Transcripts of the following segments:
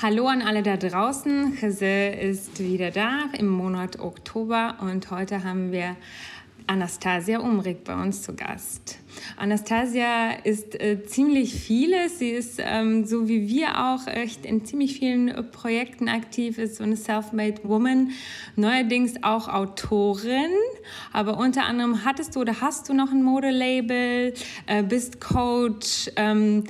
Hallo an alle da draußen. Jose ist wieder da im Monat Oktober und heute haben wir Anastasia Umrig bei uns zu Gast. Anastasia ist äh, ziemlich vieles. Sie ist ähm, so wie wir auch echt in ziemlich vielen äh, Projekten aktiv, ist so eine Self-Made Woman, neuerdings auch Autorin. Aber unter anderem hattest du oder hast du noch ein Modelabel, äh, bist Coach. Ähm,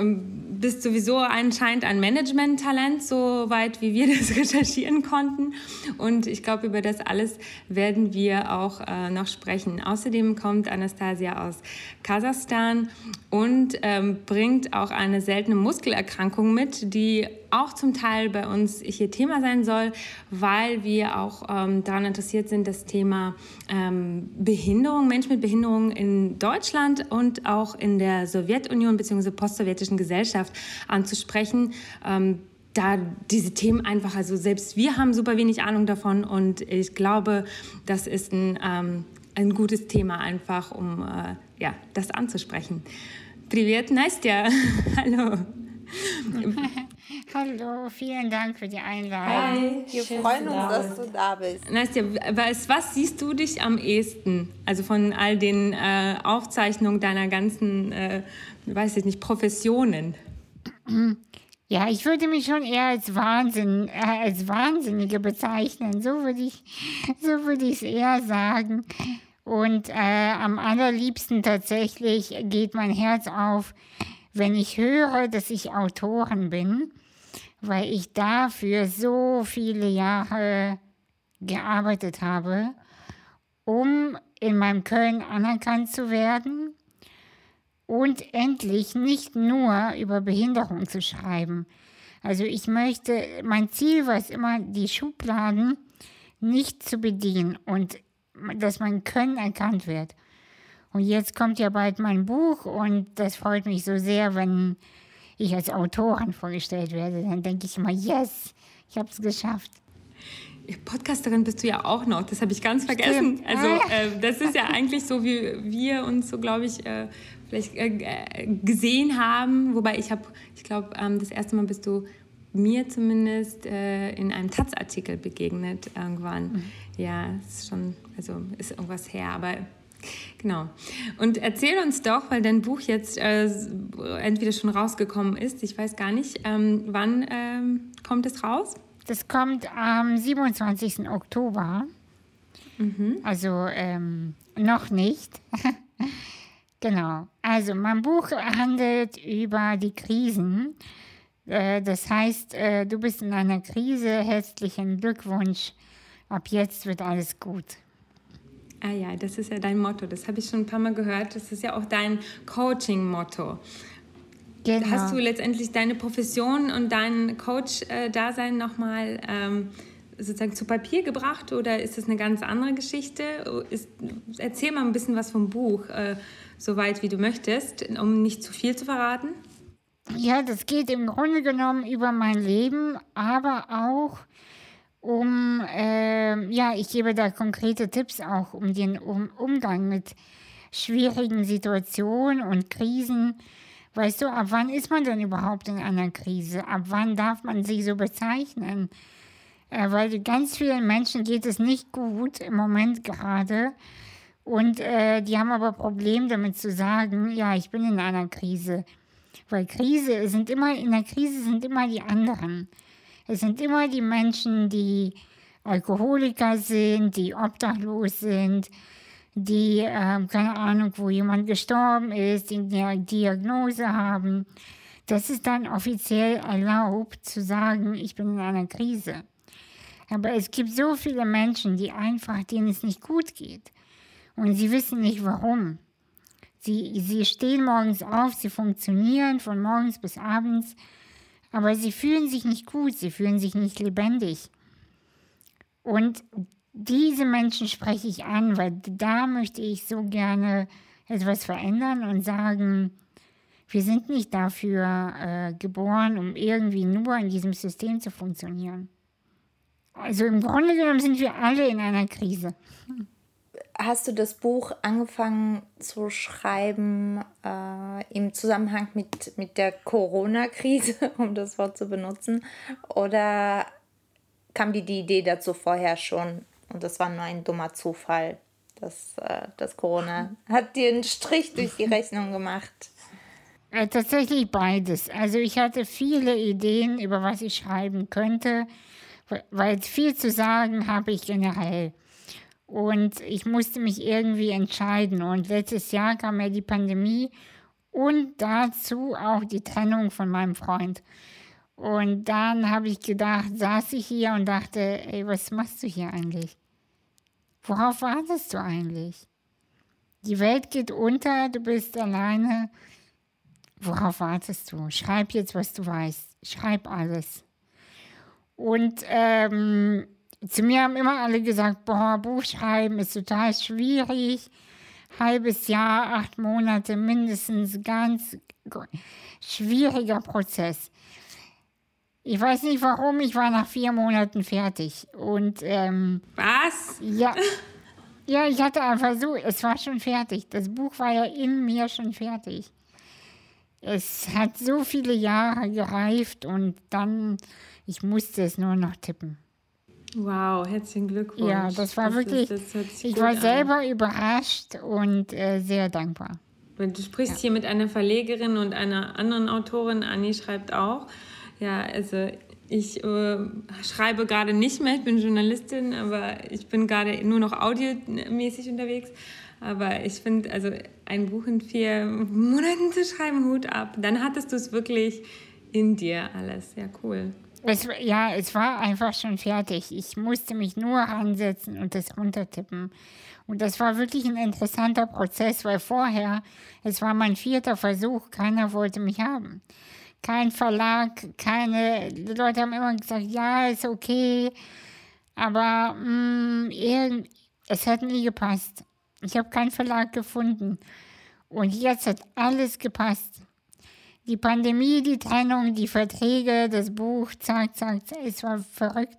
bist sowieso anscheinend ein Management-Talent, so weit wie wir das recherchieren konnten. Und ich glaube, über das alles werden wir auch äh, noch sprechen. Außerdem kommt Anastasia aus Kasachstan und ähm, bringt auch eine seltene Muskelerkrankung mit, die auch zum Teil bei uns hier Thema sein soll, weil wir auch ähm, daran interessiert sind, das Thema ähm, Behinderung, Menschen mit Behinderung in Deutschland und auch in der Sowjetunion bzw. postsowjetischen Gesellschaft anzusprechen. Ähm, da diese Themen einfach, also selbst wir haben super wenig Ahnung davon und ich glaube, das ist ein, ähm, ein gutes Thema einfach, um äh, ja, das anzusprechen. Привет, Настя. Hallo. Hallo, vielen Dank für die Einladung. Hi, wir freuen uns, dass du da bist. Nastja, was, was siehst du dich am ehesten? Also von all den äh, Aufzeichnungen deiner ganzen, äh, weiß ich nicht, Professionen? Ja, ich würde mich schon eher als, Wahnsinn, äh, als Wahnsinnige bezeichnen. So würde ich so würde ich es eher sagen. Und äh, am allerliebsten tatsächlich geht mein Herz auf, wenn ich höre, dass ich Autorin bin, weil ich dafür so viele Jahre gearbeitet habe, um in meinem Köln anerkannt zu werden und endlich nicht nur über Behinderung zu schreiben. Also ich möchte, mein Ziel war es immer, die Schubladen nicht zu bedienen und dass mein Können erkannt wird. Und jetzt kommt ja bald mein Buch und das freut mich so sehr, wenn ich als Autorin vorgestellt werde. Dann denke ich immer, yes, ich habe es geschafft. Podcasterin bist du ja auch noch, das habe ich ganz vergessen. Stimmt. Also äh, das ist ja eigentlich so, wie wir uns so, glaube ich, äh, vielleicht äh, gesehen haben. Wobei ich habe, ich glaube, ähm, das erste Mal bist du mir zumindest äh, in einem Taz-Artikel begegnet irgendwann. Mhm. Ja, ist schon, also ist irgendwas her, aber Genau. Und erzähl uns doch, weil dein Buch jetzt äh, entweder schon rausgekommen ist, ich weiß gar nicht, ähm, wann ähm, kommt es raus? Das kommt am 27. Oktober. Mhm. Also ähm, noch nicht. genau. Also mein Buch handelt über die Krisen. Äh, das heißt, äh, du bist in einer Krise, herzlichen Glückwunsch. Ab jetzt wird alles gut. Ah ja, das ist ja dein Motto. Das habe ich schon ein paar Mal gehört. Das ist ja auch dein Coaching-Motto. Genau. Hast du letztendlich deine Profession und dein Coach-Dasein nochmal ähm, sozusagen zu Papier gebracht oder ist das eine ganz andere Geschichte? Ist, erzähl mal ein bisschen was vom Buch, äh, soweit wie du möchtest, um nicht zu viel zu verraten. Ja, das geht im Grunde genommen über mein Leben, aber auch um, äh, ja, ich gebe da konkrete Tipps auch um den um Umgang mit schwierigen Situationen und Krisen. Weißt du, ab wann ist man denn überhaupt in einer Krise? Ab wann darf man sich so bezeichnen? Äh, weil ganz vielen Menschen geht es nicht gut im Moment gerade. Und äh, die haben aber Probleme damit zu sagen, ja, ich bin in einer Krise. Weil Krise sind immer, in der Krise sind immer die anderen. Es sind immer die Menschen, die Alkoholiker sind, die obdachlos sind, die, äh, keine Ahnung, wo jemand gestorben ist, die eine Diagnose haben. Das ist dann offiziell erlaubt zu sagen, ich bin in einer Krise. Aber es gibt so viele Menschen, die einfach, denen es nicht gut geht. Und sie wissen nicht warum. Sie, sie stehen morgens auf, sie funktionieren von morgens bis abends, aber sie fühlen sich nicht gut, sie fühlen sich nicht lebendig. Und diese Menschen spreche ich an, weil da möchte ich so gerne etwas verändern und sagen, wir sind nicht dafür äh, geboren, um irgendwie nur in diesem System zu funktionieren. Also im Grunde genommen sind wir alle in einer Krise. Hast du das Buch angefangen zu schreiben äh, im Zusammenhang mit, mit der Corona-Krise, um das Wort zu benutzen? Oder kam dir die Idee dazu vorher schon und das war nur ein dummer Zufall? dass äh, das Corona hat dir einen Strich durch die Rechnung gemacht. Äh, tatsächlich beides. Also ich hatte viele Ideen, über was ich schreiben könnte, weil viel zu sagen habe ich generell. Und ich musste mich irgendwie entscheiden. Und letztes Jahr kam ja die Pandemie und dazu auch die Trennung von meinem Freund. Und dann habe ich gedacht, saß ich hier und dachte, ey, was machst du hier eigentlich? Worauf wartest du eigentlich? Die Welt geht unter, du bist alleine. Worauf wartest du? Schreib jetzt, was du weißt. Schreib alles. Und ähm, zu mir haben immer alle gesagt, boah, Buchschreiben ist total schwierig. Halbes Jahr, acht Monate mindestens, ganz schwieriger Prozess. Ich weiß nicht warum, ich war nach vier Monaten fertig. Und ähm, Was? Ja. Ja, ich hatte einfach so, es war schon fertig. Das Buch war ja in mir schon fertig. Es hat so viele Jahre gereift und dann, ich musste es nur noch tippen. Wow, herzlichen Glückwunsch. Ja, das war das wirklich, ist, das ich war an. selber überrascht und äh, sehr dankbar. Du sprichst ja. hier mit einer Verlegerin und einer anderen Autorin, Anni schreibt auch. Ja, also ich äh, schreibe gerade nicht mehr, ich bin Journalistin, aber ich bin gerade nur noch audiomäßig unterwegs. Aber ich finde, also ein Buch in vier Monaten zu schreiben, Hut ab. Dann hattest du es wirklich in dir alles. Ja, cool. Es, ja, es war einfach schon fertig. Ich musste mich nur ansetzen und das runtertippen. Und das war wirklich ein interessanter Prozess, weil vorher, es war mein vierter Versuch, keiner wollte mich haben kein Verlag, keine, die Leute haben immer gesagt, ja, ist okay, aber mh, mm, es hat nie gepasst. Ich habe keinen Verlag gefunden. Und jetzt hat alles gepasst. Die Pandemie, die Trennung, die Verträge, das Buch, zack, zack, zack es war verrückt.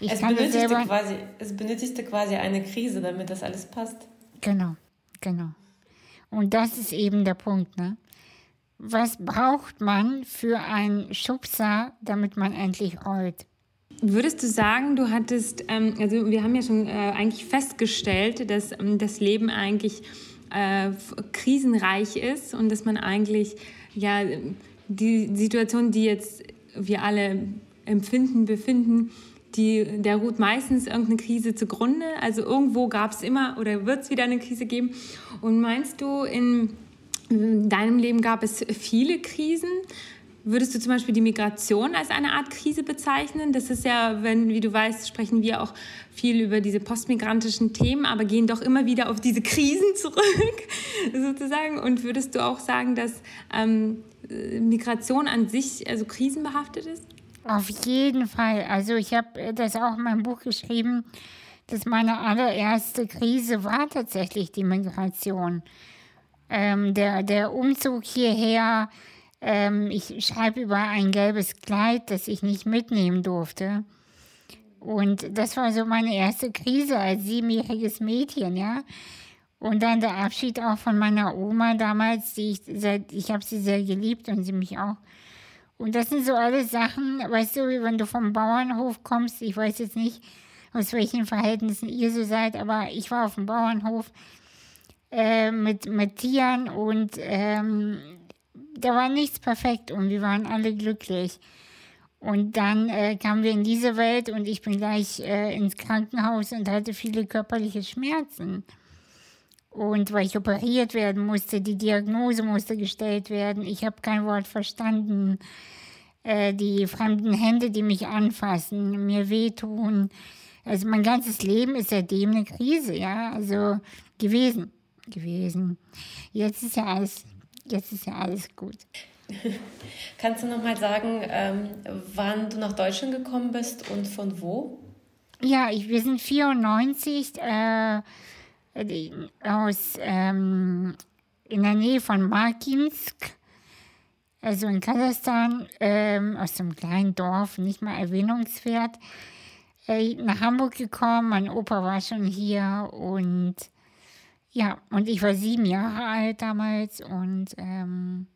Ich es, benötigte selber, quasi, es benötigte quasi eine Krise, damit das alles passt. Genau, genau. Und das ist eben der Punkt, ne? Was braucht man für einen Schubser, damit man endlich rollt? Würdest du sagen, du hattest, ähm, also wir haben ja schon äh, eigentlich festgestellt, dass ähm, das Leben eigentlich äh, krisenreich ist und dass man eigentlich ja die Situation, die jetzt wir alle empfinden, befinden, die, der ruht meistens irgendeine Krise zugrunde. Also irgendwo gab es immer oder wird es wieder eine Krise geben. Und meinst du, in in deinem Leben gab es viele Krisen. Würdest du zum Beispiel die Migration als eine Art Krise bezeichnen? Das ist ja, wenn, wie du weißt, sprechen wir auch viel über diese postmigrantischen Themen, aber gehen doch immer wieder auf diese Krisen zurück, sozusagen. Und würdest du auch sagen, dass ähm, Migration an sich also krisenbehaftet ist? Auf jeden Fall. Also ich habe das auch in meinem Buch geschrieben, dass meine allererste Krise war tatsächlich die Migration ähm, der, der Umzug hierher, ähm, ich schreibe über ein gelbes Kleid, das ich nicht mitnehmen durfte. Und das war so meine erste Krise als siebenjähriges Mädchen, ja. Und dann der Abschied auch von meiner Oma damals, die ich seit, ich habe sie sehr geliebt und sie mich auch. Und das sind so alle Sachen, weißt du, wenn du vom Bauernhof kommst, ich weiß jetzt nicht, aus welchen Verhältnissen ihr so seid, aber ich war auf dem Bauernhof, äh, mit, mit Tieren und ähm, da war nichts perfekt und wir waren alle glücklich. Und dann äh, kamen wir in diese Welt und ich bin gleich äh, ins Krankenhaus und hatte viele körperliche Schmerzen. Und weil ich operiert werden musste, die Diagnose musste gestellt werden, ich habe kein Wort verstanden. Äh, die fremden Hände, die mich anfassen, mir wehtun. Also mein ganzes Leben ist seitdem eine Krise, ja, also gewesen gewesen. Jetzt ist ja alles, jetzt ist ja alles gut. Kannst du noch mal sagen, ähm, wann du nach Deutschland gekommen bist und von wo? Ja, ich, wir sind 94 äh, aus ähm, in der Nähe von Markinsk, also in Kasachstan, ähm, aus einem kleinen Dorf, nicht mal erwähnungswert, äh, nach Hamburg gekommen. Mein Opa war schon hier und ja, und ich war sieben Jahre alt damals und ähm,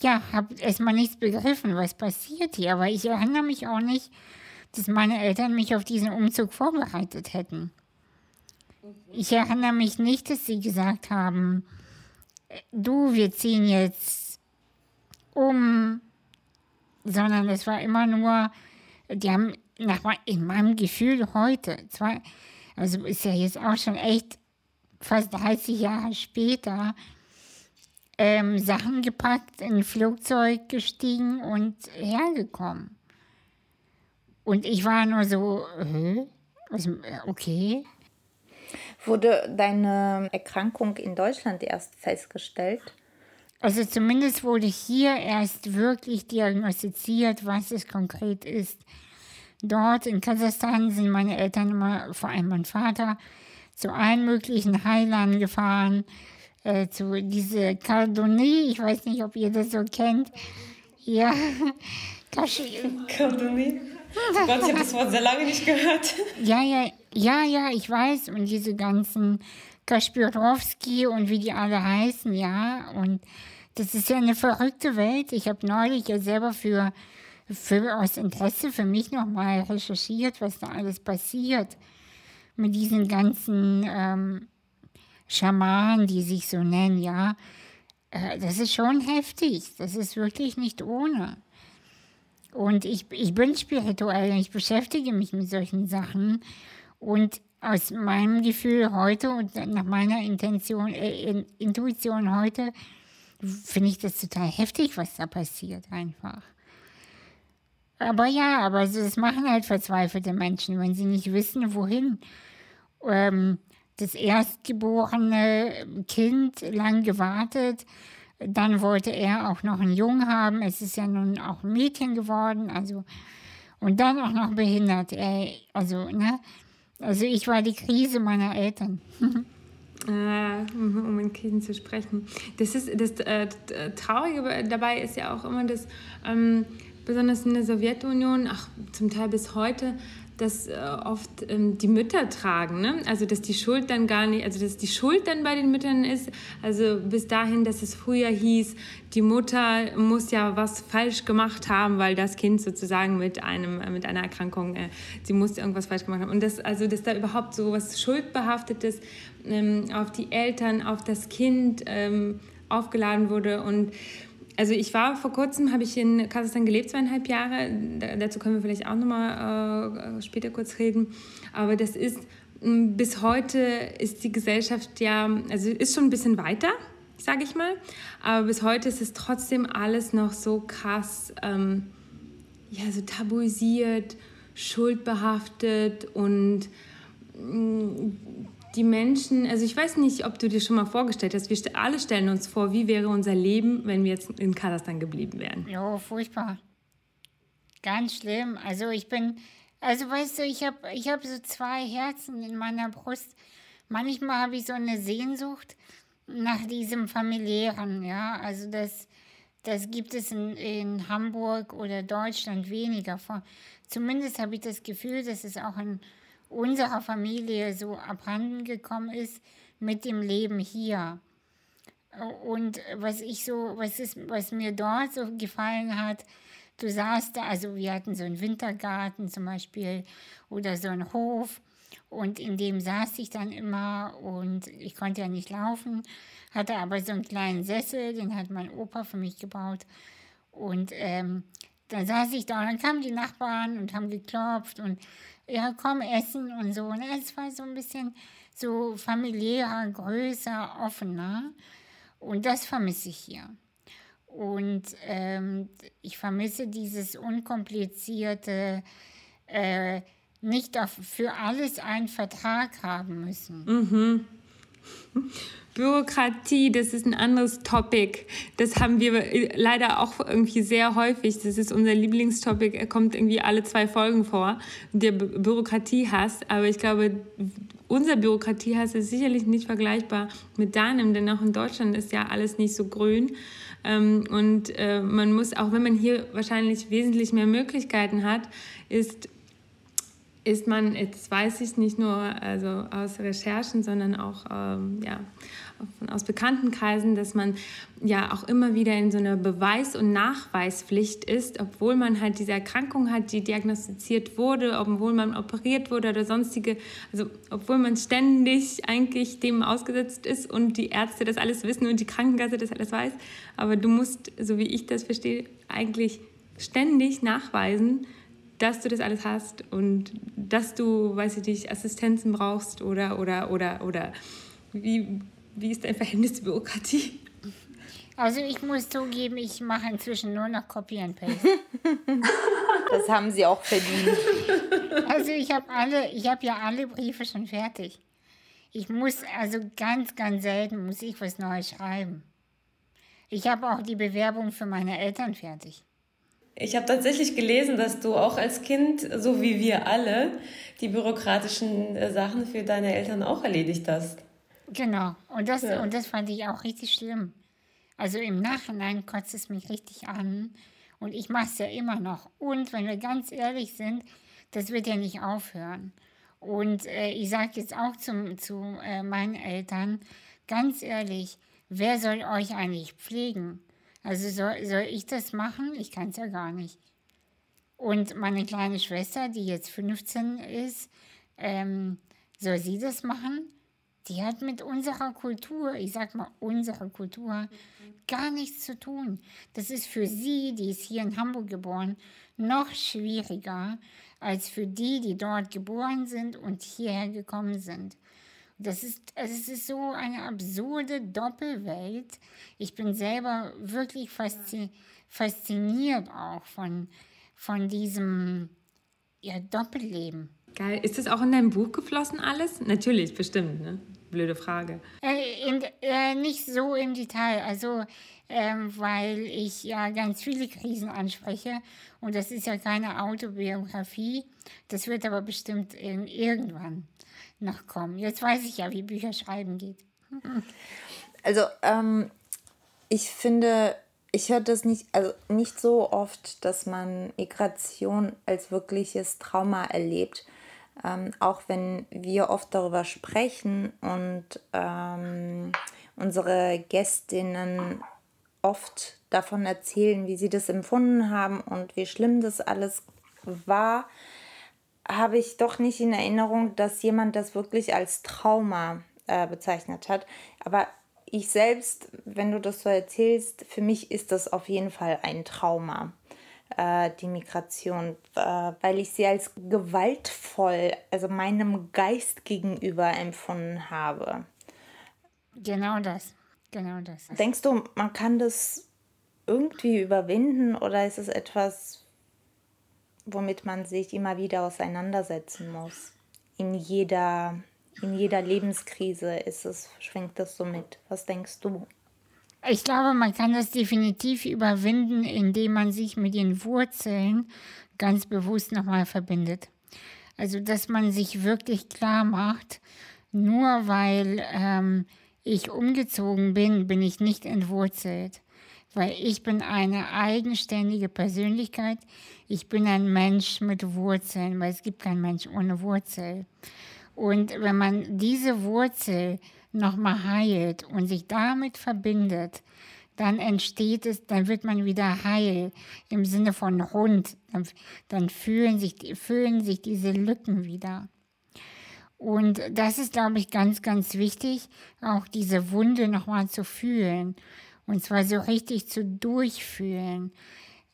ja, habe erstmal nichts begriffen, was passiert hier. Aber ich erinnere mich auch nicht, dass meine Eltern mich auf diesen Umzug vorbereitet hätten. Ich erinnere mich nicht, dass sie gesagt haben, du, wir ziehen jetzt um, sondern es war immer nur, die haben nach in meinem Gefühl heute, zwar, also ist ja jetzt auch schon echt fast 30 Jahre später, ähm, Sachen gepackt, in ein Flugzeug gestiegen und hergekommen. Und ich war nur so, äh, okay. Wurde deine Erkrankung in Deutschland erst festgestellt? Also zumindest wurde hier erst wirklich diagnostiziert, was es konkret ist. Dort in Kasachstan sind meine Eltern immer, vor allem mein Vater, zu allen möglichen Heilern gefahren, äh, zu diese Cardonie, ich weiß nicht, ob ihr das so kennt. Ja, Cardonie? Oh Gott, ich habe das Wort sehr lange nicht gehört. Ja, ja, ja, ja, ich weiß. Und diese ganzen Kaspirowski und wie die alle heißen, ja. Und das ist ja eine verrückte Welt. Ich habe neulich ja selber für, für aus Interesse für mich nochmal recherchiert, was da alles passiert mit diesen ganzen ähm, Schamanen, die sich so nennen, ja. Äh, das ist schon heftig. Das ist wirklich nicht ohne. Und ich, ich bin spirituell und ich beschäftige mich mit solchen Sachen. Und aus meinem Gefühl heute und nach meiner Intention, äh, Intuition heute finde ich das total heftig, was da passiert einfach. Aber ja, aber das machen halt verzweifelte Menschen, wenn sie nicht wissen, wohin. Ähm, das erstgeborene Kind lang gewartet, dann wollte er auch noch einen Jungen haben. Es ist ja nun auch ein Mädchen geworden, also und dann auch noch behindert. Also, ne? Also ich war die Krise meiner Eltern. Äh, um ein Kind zu sprechen. Das ist das äh, Traurige dabei ist ja auch immer, dass ähm, besonders in der Sowjetunion, ach zum Teil bis heute, dass äh, oft ähm, die Mütter tragen, ne? also dass die Schuld dann gar nicht, also dass die Schuld dann bei den Müttern ist, also bis dahin, dass es früher hieß, die Mutter muss ja was falsch gemacht haben, weil das Kind sozusagen mit einem äh, mit einer Erkrankung, äh, sie muss irgendwas falsch gemacht haben. Und das also dass da überhaupt so was schuldbehaftetes ähm, auf die Eltern, auf das Kind ähm, aufgeladen wurde. Und also ich war vor kurzem, habe ich in Kasachstan gelebt, zweieinhalb Jahre. dazu können wir vielleicht auch nochmal äh, später kurz reden. Aber das ist, bis heute ist die Gesellschaft ja, also ist schon ein bisschen weiter, sage ich mal. Aber bis heute ist es trotzdem alles noch so krass, ähm, ja, so tabuisiert, schuldbehaftet und die Menschen, also ich weiß nicht, ob du dir schon mal vorgestellt hast, wir alle stellen uns vor, wie wäre unser Leben, wenn wir jetzt in Kasachstan geblieben wären. Jo, furchtbar. Ganz schlimm. Also ich bin, also weißt du, ich habe ich hab so zwei Herzen in meiner Brust. Manchmal habe ich so eine Sehnsucht nach diesem familiären, ja. Also das, das gibt es in, in Hamburg oder Deutschland weniger. Zumindest habe ich das Gefühl, dass es auch in unserer Familie so abhanden gekommen ist mit dem Leben hier. Und was ich so, was ist, was mir dort so gefallen hat, du saßt da, also wir hatten so einen Wintergarten zum Beispiel oder so einen Hof und in dem saß ich dann immer und ich konnte ja nicht laufen, hatte aber so einen kleinen Sessel, den hat mein Opa für mich gebaut und ähm, dann saß ich da und dann kamen die Nachbarn und haben geklopft und ja, komm essen und so. Und ne? es war so ein bisschen so familiärer, größer, offener. Und das vermisse ich hier. Und ähm, ich vermisse dieses unkomplizierte, äh, nicht auf, für alles einen Vertrag haben müssen. Mhm. Bürokratie, das ist ein anderes Topic. Das haben wir leider auch irgendwie sehr häufig. Das ist unser Lieblingstopic. Er kommt irgendwie alle zwei Folgen vor. Der Bürokratie hasst. Aber ich glaube, unser Bürokratiehass ist sicherlich nicht vergleichbar mit deinem, denn auch in Deutschland ist ja alles nicht so grün. Ähm, und äh, man muss, auch wenn man hier wahrscheinlich wesentlich mehr Möglichkeiten hat, ist, ist man, jetzt weiß ich nicht nur also aus Recherchen, sondern auch ähm, ja, aus Bekanntenkreisen, dass man ja auch immer wieder in so einer Beweis- und Nachweispflicht ist, obwohl man halt diese Erkrankung hat, die diagnostiziert wurde, obwohl man operiert wurde oder sonstige, also obwohl man ständig eigentlich dem ausgesetzt ist und die Ärzte das alles wissen und die Krankenkasse das alles weiß. Aber du musst, so wie ich das verstehe, eigentlich ständig nachweisen, dass du das alles hast und dass du, weiß ich nicht, Assistenzen brauchst oder, oder, oder, oder wie, wie ist dein Verhältnis zur Bürokratie? Also ich muss zugeben, ich mache inzwischen nur noch Copy and Paste. Das haben sie auch verdient. Also ich habe alle, ich habe ja alle Briefe schon fertig. Ich muss also ganz, ganz selten muss ich was Neues schreiben. Ich habe auch die Bewerbung für meine Eltern fertig. Ich habe tatsächlich gelesen, dass du auch als Kind, so wie wir alle, die bürokratischen äh, Sachen für deine Eltern auch erledigt hast. Genau. Und das, ja. und das fand ich auch richtig schlimm. Also im Nachhinein kotzt es mich richtig an. Und ich mache es ja immer noch. Und wenn wir ganz ehrlich sind, das wird ja nicht aufhören. Und äh, ich sage jetzt auch zum, zu äh, meinen Eltern, ganz ehrlich, wer soll euch eigentlich pflegen? Also soll, soll ich das machen? Ich kann es ja gar nicht. Und meine kleine Schwester, die jetzt 15 ist, ähm, soll sie das machen? Die hat mit unserer Kultur, ich sag mal unserer Kultur, gar nichts zu tun. Das ist für sie, die ist hier in Hamburg geboren, noch schwieriger als für die, die dort geboren sind und hierher gekommen sind. Das ist, es ist so eine absurde Doppelwelt. Ich bin selber wirklich fasziniert auch von, von diesem ja, Doppelleben. Geil. Ist das auch in dein Buch geflossen alles? Natürlich, bestimmt, ne? Blöde Frage. Äh, in, äh, nicht so im Detail, also ähm, weil ich ja ganz viele Krisen anspreche und das ist ja keine Autobiografie. Das wird aber bestimmt irgendwann noch kommen. Jetzt weiß ich ja, wie Bücher schreiben geht. Also ähm, ich finde, ich höre das nicht, also nicht so oft, dass man Migration als wirkliches Trauma erlebt ähm, auch wenn wir oft darüber sprechen und ähm, unsere Gästinnen oft davon erzählen, wie sie das empfunden haben und wie schlimm das alles war, habe ich doch nicht in Erinnerung, dass jemand das wirklich als Trauma äh, bezeichnet hat. Aber ich selbst, wenn du das so erzählst, für mich ist das auf jeden Fall ein Trauma die Migration, äh, weil ich sie als gewaltvoll, also meinem Geist gegenüber empfunden habe. Genau das, genau das. Denkst du, man kann das irgendwie überwinden oder ist es etwas, womit man sich immer wieder auseinandersetzen muss? In jeder, in jeder Lebenskrise ist es, schwingt das so mit. Was denkst du? Ich glaube, man kann das definitiv überwinden, indem man sich mit den Wurzeln ganz bewusst nochmal verbindet. Also, dass man sich wirklich klar macht, nur weil ähm, ich umgezogen bin, bin ich nicht entwurzelt. Weil ich bin eine eigenständige Persönlichkeit. Ich bin ein Mensch mit Wurzeln, weil es gibt keinen Mensch ohne Wurzel. Und wenn man diese Wurzel nochmal heilt und sich damit verbindet, dann entsteht es, dann wird man wieder heil im Sinne von rund. Dann, dann fühlen, sich, fühlen sich diese Lücken wieder. Und das ist, glaube ich, ganz, ganz wichtig, auch diese Wunde nochmal zu fühlen. Und zwar so richtig zu durchfühlen.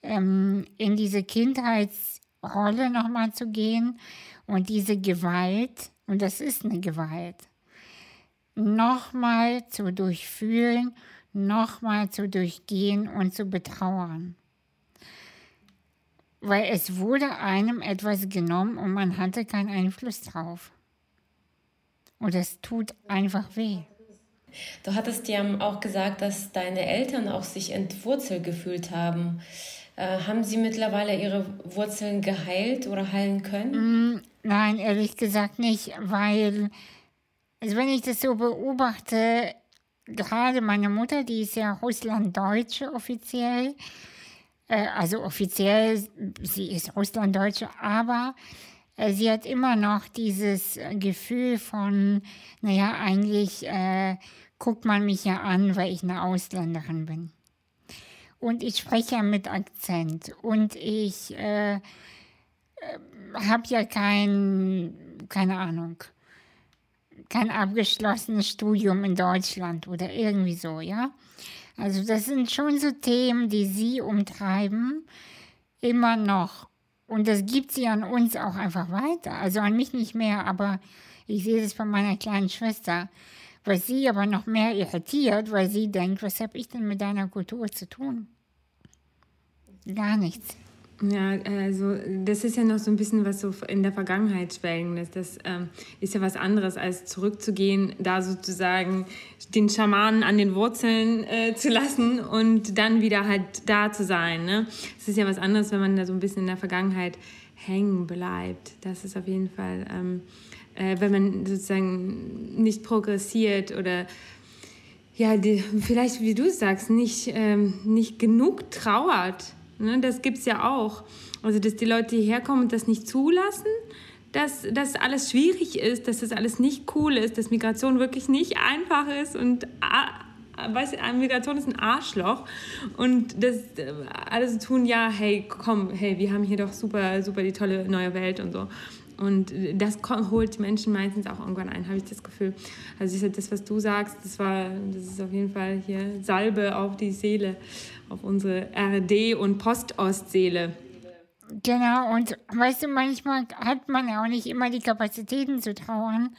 Ähm, in diese Kindheitsrolle nochmal zu gehen und diese Gewalt, und das ist eine Gewalt, nochmal zu durchfühlen, nochmal zu durchgehen und zu betrauern. Weil es wurde einem etwas genommen und man hatte keinen Einfluss drauf. Und es tut einfach weh. Du hattest ja auch gesagt, dass deine Eltern auch sich entwurzelt gefühlt haben. Äh, haben sie mittlerweile ihre Wurzeln geheilt oder heilen können? Mm, nein, ehrlich gesagt nicht, weil, also wenn ich das so beobachte, gerade meine Mutter, die ist ja Russlanddeutsche offiziell, äh, also offiziell, sie ist Russlanddeutsche, aber äh, sie hat immer noch dieses Gefühl von, naja, eigentlich äh, guckt man mich ja an, weil ich eine Ausländerin bin. Und ich spreche ja mit Akzent. Und ich äh, äh habe ja kein, keine Ahnung, kein abgeschlossenes Studium in Deutschland oder irgendwie so, ja. Also das sind schon so Themen, die sie umtreiben, immer noch. Und das gibt sie an uns auch einfach weiter. Also an mich nicht mehr, aber ich sehe das von meiner kleinen Schwester. Was sie aber noch mehr irritiert, weil sie denkt, was habe ich denn mit deiner Kultur zu tun? Gar nichts. Ja, also das ist ja noch so ein bisschen was so in der Vergangenheit schwelgendes. Das ähm, ist ja was anderes, als zurückzugehen, da sozusagen den Schamanen an den Wurzeln äh, zu lassen und dann wieder halt da zu sein. Ne? Es ist ja was anderes, wenn man da so ein bisschen in der Vergangenheit hängen bleibt. Das ist auf jeden Fall, ähm, äh, wenn man sozusagen nicht progressiert oder ja, die, vielleicht, wie du sagst, nicht, ähm, nicht genug trauert Ne? Das gibt es ja auch. Also, dass die Leute hierher kommen und das nicht zulassen, dass das alles schwierig ist, dass das alles nicht cool ist, dass Migration wirklich nicht einfach ist und weißt du, Migration ist ein Arschloch und das äh, alles tun, ja, hey, komm, hey, wir haben hier doch super, super die tolle neue Welt und so. Und das holt Menschen meistens auch irgendwann ein, habe ich das Gefühl. Also das, was du sagst, das war, das ist auf jeden Fall hier Salbe auf die Seele, auf unsere RD- und Postostseele. Genau, und weißt du, manchmal hat man auch nicht immer die Kapazitäten zu trauern,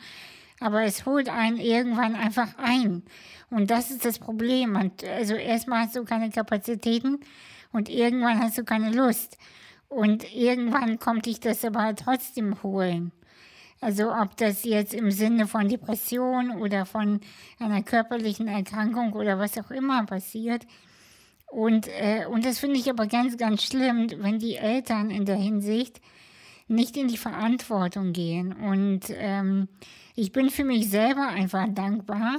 aber es holt einen irgendwann einfach ein. Und das ist das Problem. Und also erstmal hast du keine Kapazitäten und irgendwann hast du keine Lust. Und irgendwann kommt dich das aber trotzdem holen. Also ob das jetzt im Sinne von Depression oder von einer körperlichen Erkrankung oder was auch immer passiert. Und, äh, und das finde ich aber ganz, ganz schlimm, wenn die Eltern in der Hinsicht nicht in die Verantwortung gehen. Und ähm, ich bin für mich selber einfach dankbar,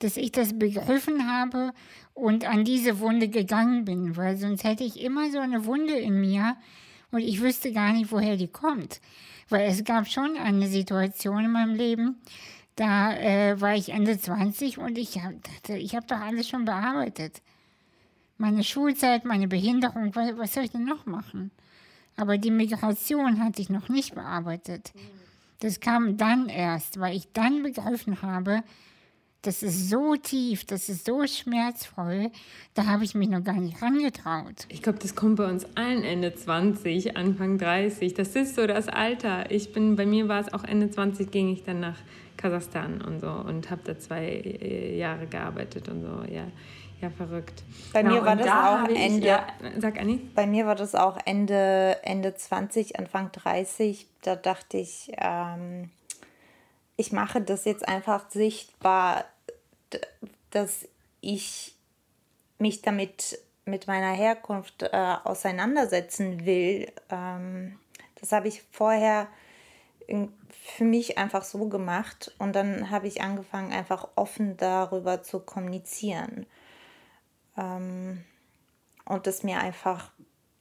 dass ich das begriffen habe und an diese Wunde gegangen bin, weil sonst hätte ich immer so eine Wunde in mir, und ich wüsste gar nicht, woher die kommt. Weil es gab schon eine Situation in meinem Leben, da äh, war ich Ende 20 und ich hab, dachte, ich habe doch alles schon bearbeitet. Meine Schulzeit, meine Behinderung, was, was soll ich denn noch machen? Aber die Migration hatte ich noch nicht bearbeitet. Das kam dann erst, weil ich dann begriffen habe, das ist so tief, das ist so schmerzvoll, da habe ich mich noch gar nicht rangetraut. Ich glaube, das kommt bei uns allen Ende 20, Anfang 30. Das ist so das Alter. Ich bin, bei mir war es auch Ende 20, ging ich dann nach Kasachstan und so und habe da zwei äh, Jahre gearbeitet und so, ja. Ja, verrückt. Bei ja, mir war das da auch Ende. Ich, ja, sag Anni. Bei mir war das auch Ende, Ende 20, Anfang 30. Da dachte ich, ähm, ich mache das jetzt einfach sichtbar, dass ich mich damit mit meiner Herkunft äh, auseinandersetzen will. Ähm, das habe ich vorher für mich einfach so gemacht und dann habe ich angefangen, einfach offen darüber zu kommunizieren. Ähm, und es mir einfach,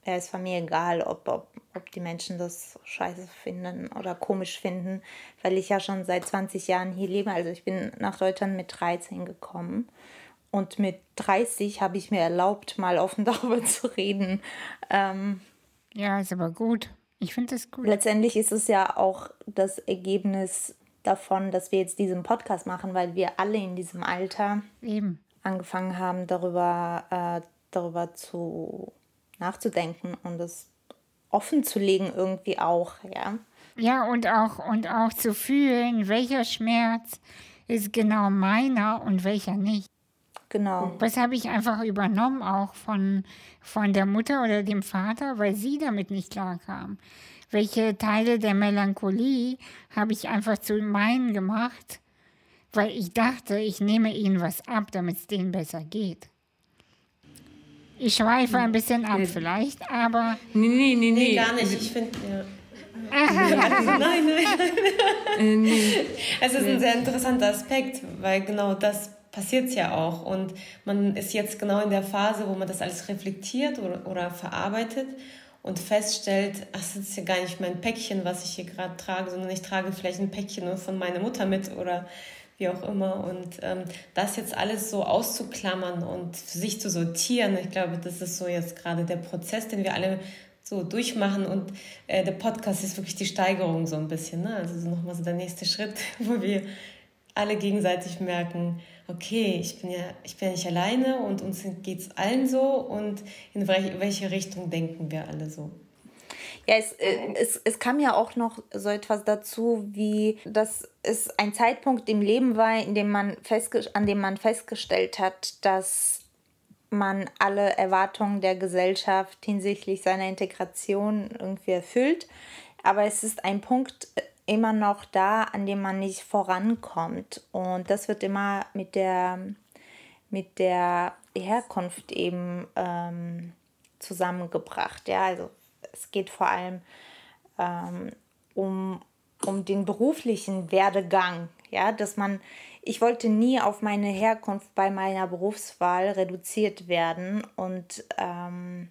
ja, es war mir egal, ob, ob ob die Menschen das scheiße finden oder komisch finden, weil ich ja schon seit 20 Jahren hier lebe. Also ich bin nach Deutschland mit 13 gekommen und mit 30 habe ich mir erlaubt, mal offen darüber zu reden. Ähm, ja, ist aber gut. Ich finde das gut. Letztendlich ist es ja auch das Ergebnis davon, dass wir jetzt diesen Podcast machen, weil wir alle in diesem Alter Eben. Angefangen haben, darüber, äh, darüber zu nachzudenken und es offen zu legen irgendwie auch, ja. Ja, und auch, und auch zu fühlen, welcher Schmerz ist genau meiner und welcher nicht. Genau. Was habe ich einfach übernommen, auch von, von der Mutter oder dem Vater, weil sie damit nicht klarkam. Welche Teile der Melancholie habe ich einfach zu meinen gemacht, weil ich dachte, ich nehme ihnen was ab, damit es denen besser geht. Ich schweife ein bisschen ab vielleicht, aber... Nee, nee, nee, nee. nee gar nicht. Ich finde, ja. nein, nein. Äh, es ist ein sehr interessanter Aspekt, weil genau das passiert ja auch. Und man ist jetzt genau in der Phase, wo man das alles reflektiert oder, oder verarbeitet und feststellt, ach, das ist ja gar nicht mein Päckchen, was ich hier gerade trage, sondern ich trage vielleicht ein Päckchen nur von meiner Mutter mit oder wie auch immer. Und ähm, das jetzt alles so auszuklammern und für sich zu sortieren, ich glaube, das ist so jetzt gerade der Prozess, den wir alle so durchmachen. Und äh, der Podcast ist wirklich die Steigerung so ein bisschen. Ne? Also so nochmal so der nächste Schritt, wo wir alle gegenseitig merken, okay, ich bin ja, ich bin ja nicht alleine und uns geht es allen so und in welche Richtung denken wir alle so. Ja, es, äh, es, es kam ja auch noch so etwas dazu, wie dass es ein Zeitpunkt im Leben war, in dem man an dem man festgestellt hat, dass man alle Erwartungen der Gesellschaft hinsichtlich seiner Integration irgendwie erfüllt. Aber es ist ein Punkt äh, immer noch da, an dem man nicht vorankommt. Und das wird immer mit der, mit der Herkunft eben ähm, zusammengebracht. Ja, also es geht vor allem ähm, um, um den beruflichen Werdegang, ja, dass man, ich wollte nie auf meine Herkunft bei meiner Berufswahl reduziert werden und ähm,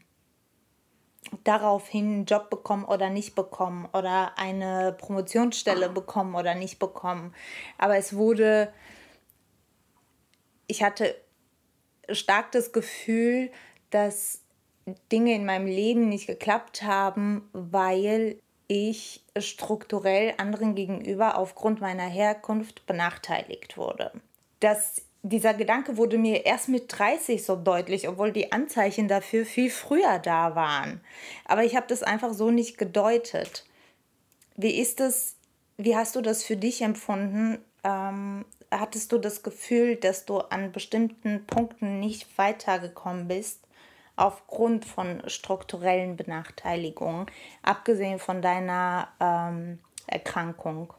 daraufhin einen Job bekommen oder nicht bekommen oder eine Promotionsstelle bekommen oder nicht bekommen. Aber es wurde, ich hatte stark das Gefühl, dass Dinge in meinem Leben nicht geklappt haben, weil ich strukturell anderen gegenüber aufgrund meiner Herkunft benachteiligt wurde. Das, dieser Gedanke wurde mir erst mit 30 so deutlich, obwohl die Anzeichen dafür viel früher da waren. Aber ich habe das einfach so nicht gedeutet. Wie ist es, wie hast du das für dich empfunden? Ähm, hattest du das Gefühl, dass du an bestimmten Punkten nicht weitergekommen bist? Aufgrund von strukturellen Benachteiligungen, abgesehen von deiner ähm, Erkrankung?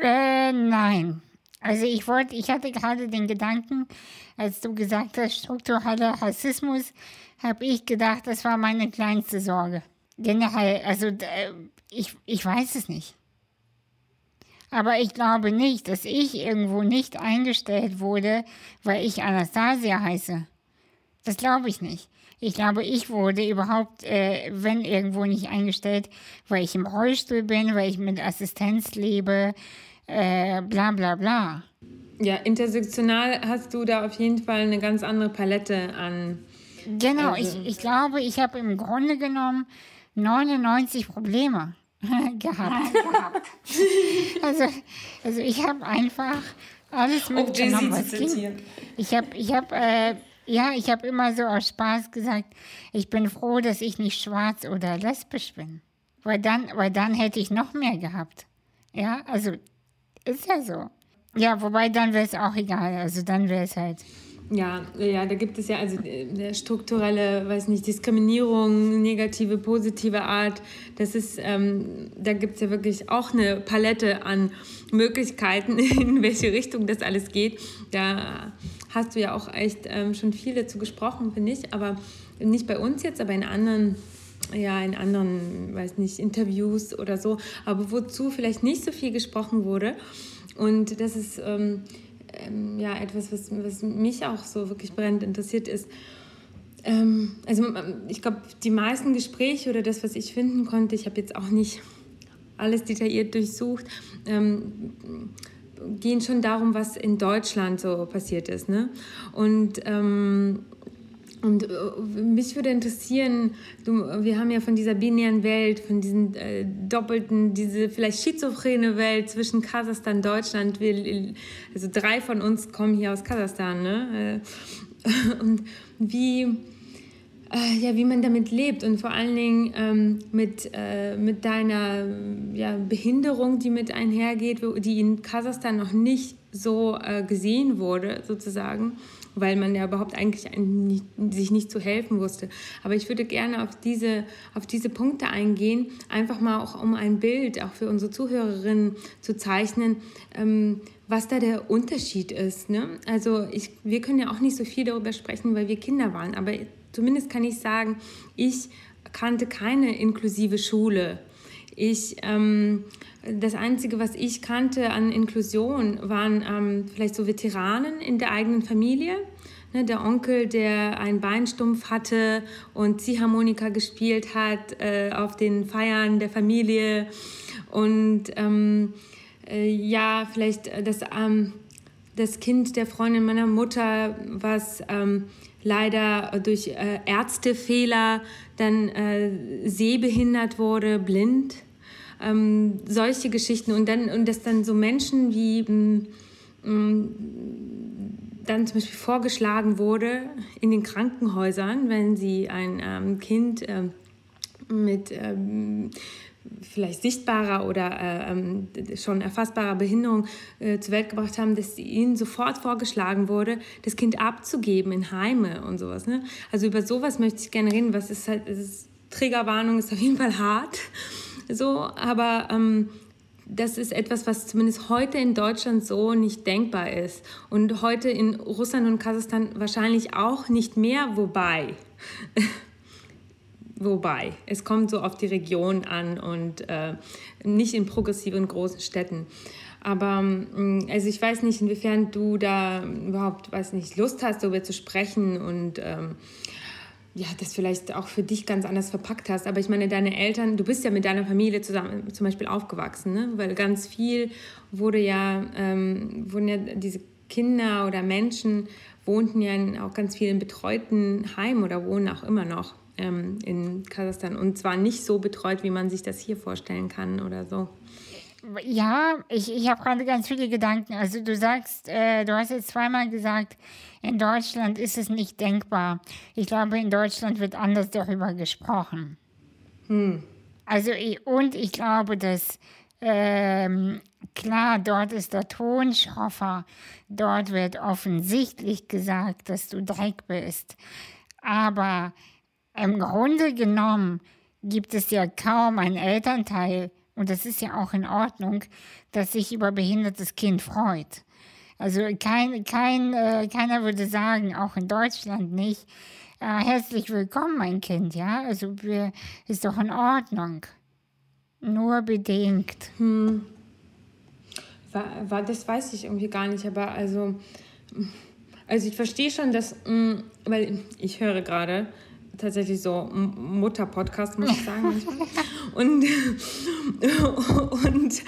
Äh, nein. Also ich wollte, ich hatte gerade den Gedanken, als du gesagt hast, struktureller Rassismus, habe ich gedacht, das war meine kleinste Sorge. Generell, also ich, ich weiß es nicht. Aber ich glaube nicht, dass ich irgendwo nicht eingestellt wurde, weil ich Anastasia heiße. Das glaube ich nicht. Ich glaube, ich wurde überhaupt, äh, wenn irgendwo nicht eingestellt, weil ich im Rollstuhl bin, weil ich mit Assistenz lebe, äh, bla bla bla. Ja, intersektional hast du da auf jeden Fall eine ganz andere Palette an. Genau, also. ich, ich glaube, ich habe im Grunde genommen 99 Probleme gehabt. also, also ich habe einfach alles mitgenommen, was ging. Ich habe ich hab, äh, ja, ich habe immer so aus Spaß gesagt, ich bin froh, dass ich nicht schwarz oder lesbisch bin. Weil dann, weil dann hätte ich noch mehr gehabt. Ja, also ist ja so. Ja, wobei dann wäre es auch egal. Also dann wäre es halt. Ja, ja, da gibt es ja also äh, strukturelle, weiß nicht, Diskriminierung, negative, positive Art. Das ist, ähm, da gibt es ja wirklich auch eine Palette an Möglichkeiten, in welche Richtung das alles geht. Da hast du ja auch echt ähm, schon viel dazu gesprochen, finde ich, aber nicht bei uns jetzt, aber in anderen ja, in anderen, weiß nicht, Interviews oder so, aber wozu vielleicht nicht so viel gesprochen wurde. Und das ist ähm, ähm, ja etwas, was, was mich auch so wirklich brennend interessiert ist. Ähm, also ich glaube, die meisten Gespräche oder das, was ich finden konnte, ich habe jetzt auch nicht alles detailliert durchsucht, ähm, gehen schon darum, was in Deutschland so passiert ist. Ne? Und, ähm, und äh, mich würde interessieren, du, wir haben ja von dieser binären Welt, von diesen äh, doppelten, diese vielleicht schizophrene Welt zwischen Kasachstan und Deutschland. Wir, also drei von uns kommen hier aus Kasachstan. Ne? Äh, und wie äh, ja, wie man damit lebt und vor allen Dingen ähm, mit, äh, mit deiner ja, Behinderung, die mit einhergeht, die in Kasachstan noch nicht so äh, gesehen wurde, sozusagen, weil man ja überhaupt eigentlich nicht, sich nicht zu helfen wusste. Aber ich würde gerne auf diese, auf diese Punkte eingehen, einfach mal auch um ein Bild auch für unsere Zuhörerinnen zu zeichnen, ähm, was da der Unterschied ist. Ne? Also ich, wir können ja auch nicht so viel darüber sprechen, weil wir Kinder waren, aber zumindest kann ich sagen, ich kannte keine inklusive Schule. Ich, ähm, das Einzige, was ich kannte an Inklusion, waren ähm, vielleicht so Veteranen in der eigenen Familie. Ne, der Onkel, der einen Beinstumpf hatte und Ziehharmonika gespielt hat äh, auf den Feiern der Familie. Und ähm, äh, ja, vielleicht das, ähm, das Kind der Freundin meiner Mutter, was ähm, leider durch äh, Ärztefehler dann äh, sehbehindert wurde, blind. Ähm, solche Geschichten und dann und dass dann so Menschen wie mh, mm, dann zum Beispiel vorgeschlagen wurde in den Krankenhäusern, wenn sie ein ähm, Kind äh, mit ähm, vielleicht sichtbarer oder äh, ähm, schon erfassbarer Behinderung äh, zur Welt gebracht haben, dass ihnen sofort vorgeschlagen wurde, das Kind abzugeben in Heime und sowas. Ne? Also über sowas möchte ich gerne reden, was ist halt, ist, Triggerwarnung ist auf jeden Fall hart, so, aber ähm, das ist etwas, was zumindest heute in Deutschland so nicht denkbar ist und heute in Russland und Kasachstan wahrscheinlich auch nicht mehr, wobei Wobei, es kommt so auf die Region an und äh, nicht in progressiven großen Städten. Aber mm, also ich weiß nicht, inwiefern du da überhaupt, weiß nicht, Lust hast, darüber zu sprechen und ähm, ja, das vielleicht auch für dich ganz anders verpackt hast. Aber ich meine, deine Eltern, du bist ja mit deiner Familie zusammen zum Beispiel aufgewachsen, ne? weil ganz viel wurde ja, ähm, wurden ja diese Kinder oder Menschen wohnten ja in auch ganz vielen betreuten Heimen oder wohnen auch immer noch ähm, in Kasachstan und zwar nicht so betreut, wie man sich das hier vorstellen kann oder so. Ja, ich, ich habe gerade ganz viele Gedanken. Also du sagst, äh, du hast jetzt zweimal gesagt, in Deutschland ist es nicht denkbar. Ich glaube, in Deutschland wird anders darüber gesprochen. Hm. Also und ich glaube, dass ähm, klar, dort ist der Ton schroffer. Dort wird offensichtlich gesagt, dass du Dreck bist. Aber im Grunde genommen gibt es ja kaum einen Elternteil, und das ist ja auch in Ordnung, das sich über behindertes Kind freut. Also kein, kein, äh, keiner würde sagen, auch in Deutschland nicht, äh, herzlich willkommen, mein Kind, ja, also wir, ist doch in Ordnung. Nur bedingt. Hm. War, war, das weiß ich irgendwie gar nicht, aber also, also ich verstehe schon, dass, mh, hm, weil ich höre gerade, tatsächlich so Mutter-Podcast, muss ich sagen. Und, und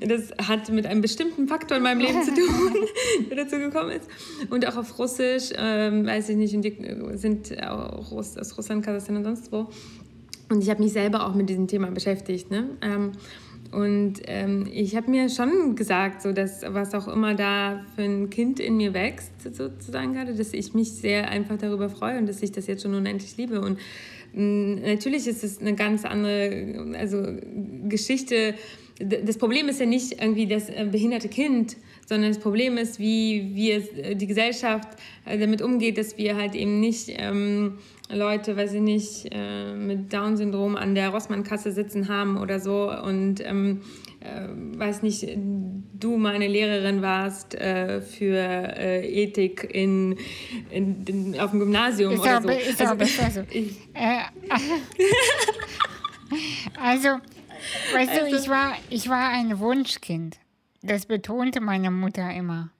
das hat mit einem bestimmten Faktor in meinem Leben zu tun, der dazu gekommen ist. Und auch auf Russisch, ähm, weiß ich nicht, und die sind auch aus Russland, Kasachstan und sonst wo. Und ich habe mich selber auch mit diesem Thema beschäftigt. Ne? Ähm, und ähm, ich habe mir schon gesagt, so dass was auch immer da für ein Kind in mir wächst, sozusagen gerade, dass ich mich sehr einfach darüber freue und dass ich das jetzt schon unendlich liebe. Und mm, natürlich ist es eine ganz andere also, Geschichte. Das Problem ist ja nicht irgendwie das äh, behinderte Kind, sondern das Problem ist, wie wir äh, die Gesellschaft äh, damit umgeht, dass wir halt eben nicht ähm, Leute, weiß ich nicht, äh, mit Down-Syndrom an der Rossmann-Kasse sitzen haben oder so und ähm, äh, weiß nicht, du meine Lehrerin warst äh, für äh, Ethik in, in, in, auf dem Gymnasium ist oder so. Ist also, besser so. Ich, äh, also, weißt also, du, ich war, ich war ein Wunschkind. Das betonte meine Mutter immer.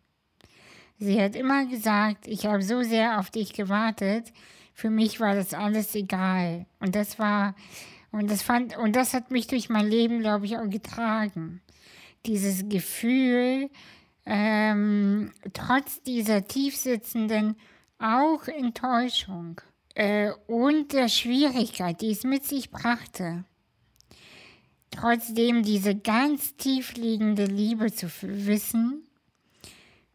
Sie hat immer gesagt, ich habe so sehr auf dich gewartet, für mich war das alles egal. Und das war, und das fand, und das hat mich durch mein Leben, glaube ich, auch getragen. Dieses Gefühl, ähm, trotz dieser tiefsitzenden auch Enttäuschung äh, und der Schwierigkeit, die es mit sich brachte, trotzdem diese ganz tiefliegende Liebe zu wissen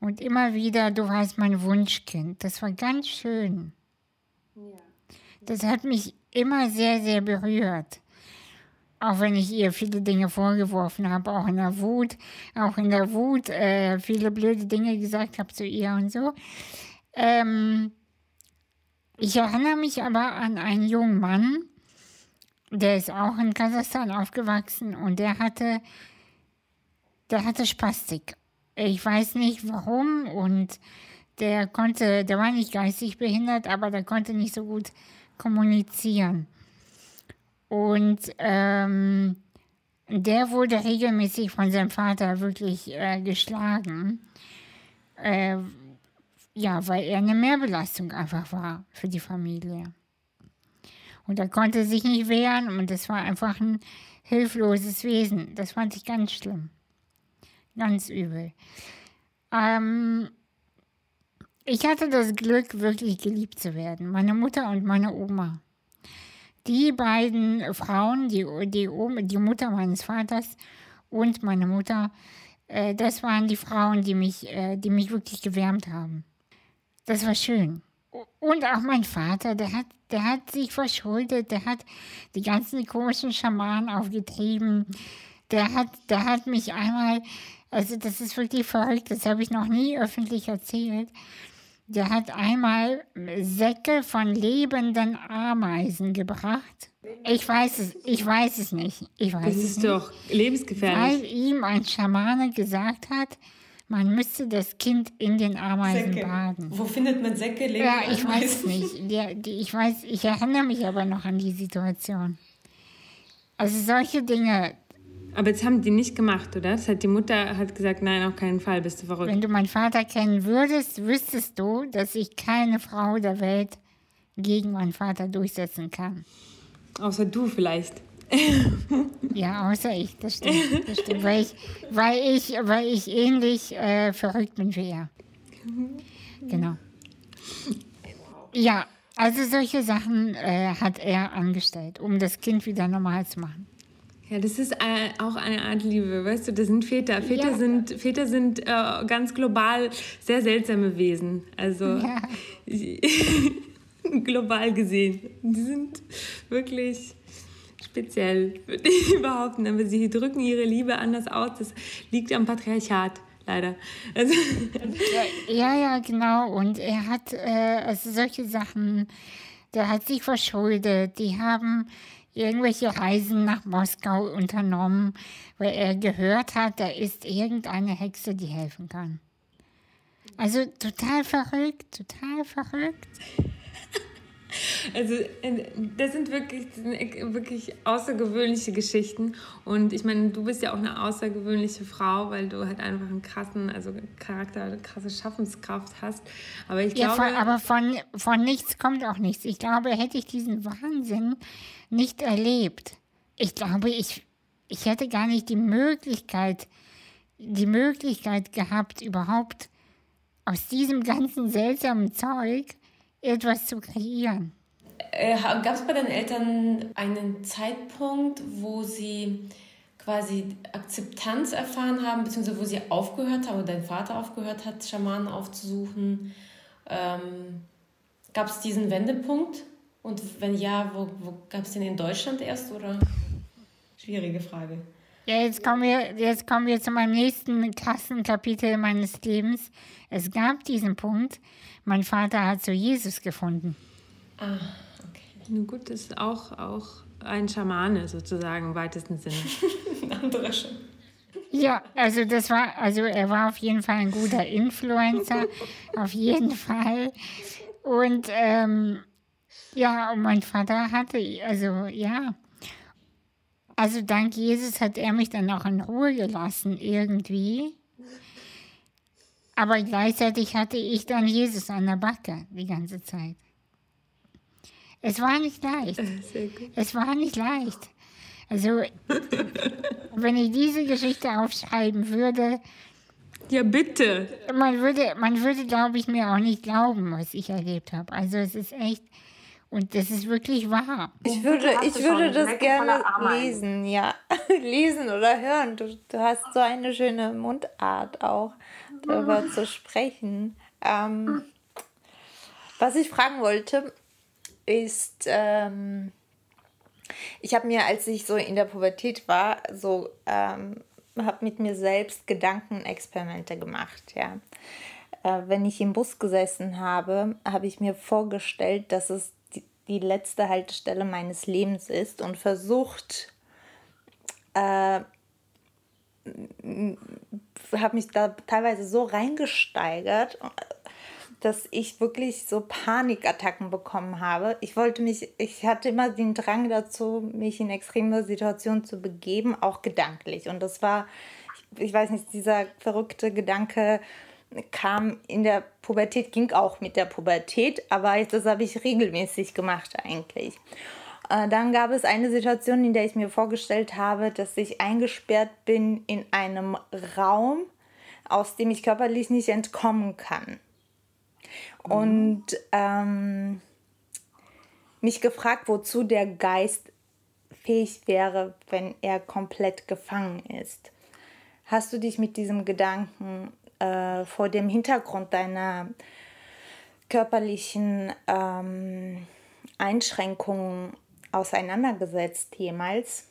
und immer wieder, du warst mein Wunschkind, das war ganz schön. Das hat mich immer sehr, sehr berührt. Auch wenn ich ihr viele Dinge vorgeworfen habe, auch in der Wut, auch in der Wut äh, viele blöde Dinge gesagt habe zu ihr und so. Ähm, ich erinnere mich aber an einen jungen Mann, der ist auch in Kasachstan aufgewachsen und der hatte, der hatte Spastik. Ich weiß nicht warum und der konnte, der war nicht geistig behindert, aber der konnte nicht so gut kommunizieren. Und ähm, der wurde regelmäßig von seinem Vater wirklich äh, geschlagen. Äh, ja, weil er eine Mehrbelastung einfach war für die Familie. Und er konnte sich nicht wehren und es war einfach ein hilfloses Wesen. Das fand ich ganz schlimm. Ganz übel. Ähm, ich hatte das Glück, wirklich geliebt zu werden. Meine Mutter und meine Oma. Die beiden Frauen, die, die, die Mutter meines Vaters und meine Mutter, äh, das waren die Frauen, die mich, äh, die mich wirklich gewärmt haben. Das war schön. Und auch mein Vater, der hat, der hat sich verschuldet, der hat die ganzen komischen Schamanen aufgetrieben. Der hat, der hat mich einmal, also das ist wirklich verrückt, das habe ich noch nie öffentlich erzählt. Der hat einmal Säcke von lebenden Ameisen gebracht. Ich weiß es, ich weiß es nicht. Ich weiß das ist doch lebensgefährlich. Weil ihm ein Schamane gesagt hat, man müsste das Kind in den Ameisen Säcke. baden. Wo findet man Säcke? Leben ja, ich weiß nicht. Der, die, ich weiß, ich erinnere mich aber noch an die Situation. Also solche Dinge. Aber jetzt haben die nicht gemacht, oder? Das hat die Mutter hat gesagt, nein, auf keinen Fall, bist du verrückt. Wenn du meinen Vater kennen würdest, wüsstest du, dass ich keine Frau der Welt gegen meinen Vater durchsetzen kann. Außer du vielleicht. ja, außer ich, das stimmt. Das stimmt weil, ich, weil, ich, weil ich ähnlich äh, verrückt bin wie er. Genau. Ja, also solche Sachen äh, hat er angestellt, um das Kind wieder normal zu machen. Ja, das ist äh, auch eine Art Liebe, weißt du, das sind Väter. Väter ja. sind, Väter sind äh, ganz global sehr seltsame Wesen. Also ja. global gesehen. Die sind wirklich speziell, würde ich behaupten. Aber sie drücken ihre Liebe anders aus. Das liegt am Patriarchat. Leider. Also ja, ja, genau. Und er hat äh, also solche Sachen, der hat sich verschuldet. Die haben irgendwelche Reisen nach Moskau unternommen, weil er gehört hat, da ist irgendeine Hexe, die helfen kann. Also total verrückt, total verrückt. Also das sind wirklich, das sind wirklich außergewöhnliche Geschichten. Und ich meine, du bist ja auch eine außergewöhnliche Frau, weil du halt einfach einen krassen, also Charakter, eine krasse Schaffenskraft hast. Aber ich glaube... Ja, von, aber von, von nichts kommt auch nichts. Ich glaube, hätte ich diesen Wahnsinn nicht erlebt, ich glaube, ich, ich hätte gar nicht die Möglichkeit, die Möglichkeit gehabt, überhaupt aus diesem ganzen seltsamen Zeug etwas zu kreieren. Äh, Gab es bei deinen Eltern einen Zeitpunkt, wo sie quasi Akzeptanz erfahren haben, beziehungsweise wo sie aufgehört haben, oder dein Vater aufgehört hat, Schamanen aufzusuchen? Ähm, Gab es diesen Wendepunkt? Und wenn ja, wo, wo gab es den in Deutschland erst oder? Schwierige Frage. Ja, jetzt kommen, wir, jetzt kommen wir zu meinem nächsten krassen Kapitel meines Lebens. Es gab diesen Punkt, mein Vater hat zu Jesus gefunden. Ah, okay. Nun gut, das ist auch, auch ein Schamane sozusagen im weitesten Sinne. ein anderer. Ja, also das war, also er war auf jeden Fall ein guter Influencer, auf jeden Fall. Und ähm, ja, und mein Vater hatte, also ja, also dank Jesus hat er mich dann auch in Ruhe gelassen irgendwie. Aber gleichzeitig hatte ich dann Jesus an der Backe die ganze Zeit. Es war nicht leicht. Es war nicht leicht. Also, wenn ich diese Geschichte aufschreiben würde. Ja, bitte. Man würde, man würde glaube ich, mir auch nicht glauben, was ich erlebt habe. Also, es ist echt. Und das ist wirklich wahr. Ich würde, ich würde das gerne lesen, ja. lesen oder hören. Du, du hast so eine schöne Mundart auch darüber zu sprechen. Ähm, was ich fragen wollte, ist, ähm, ich habe mir, als ich so in der Pubertät war, so ähm, habe mit mir selbst Gedankenexperimente gemacht, ja. Äh, wenn ich im Bus gesessen habe, habe ich mir vorgestellt, dass es die, letzte Haltestelle meines Lebens ist und versucht, äh, habe mich da teilweise so reingesteigert, dass ich wirklich so Panikattacken bekommen habe. Ich wollte mich, ich hatte immer den Drang dazu, mich in extreme Situationen zu begeben, auch gedanklich. Und das war, ich weiß nicht, dieser verrückte Gedanke kam in der Pubertät, ging auch mit der Pubertät, aber das habe ich regelmäßig gemacht eigentlich. Äh, dann gab es eine Situation, in der ich mir vorgestellt habe, dass ich eingesperrt bin in einem Raum, aus dem ich körperlich nicht entkommen kann. Und ähm, mich gefragt, wozu der Geist fähig wäre, wenn er komplett gefangen ist. Hast du dich mit diesem Gedanken äh, vor dem Hintergrund deiner körperlichen ähm, Einschränkungen auseinandergesetzt jemals?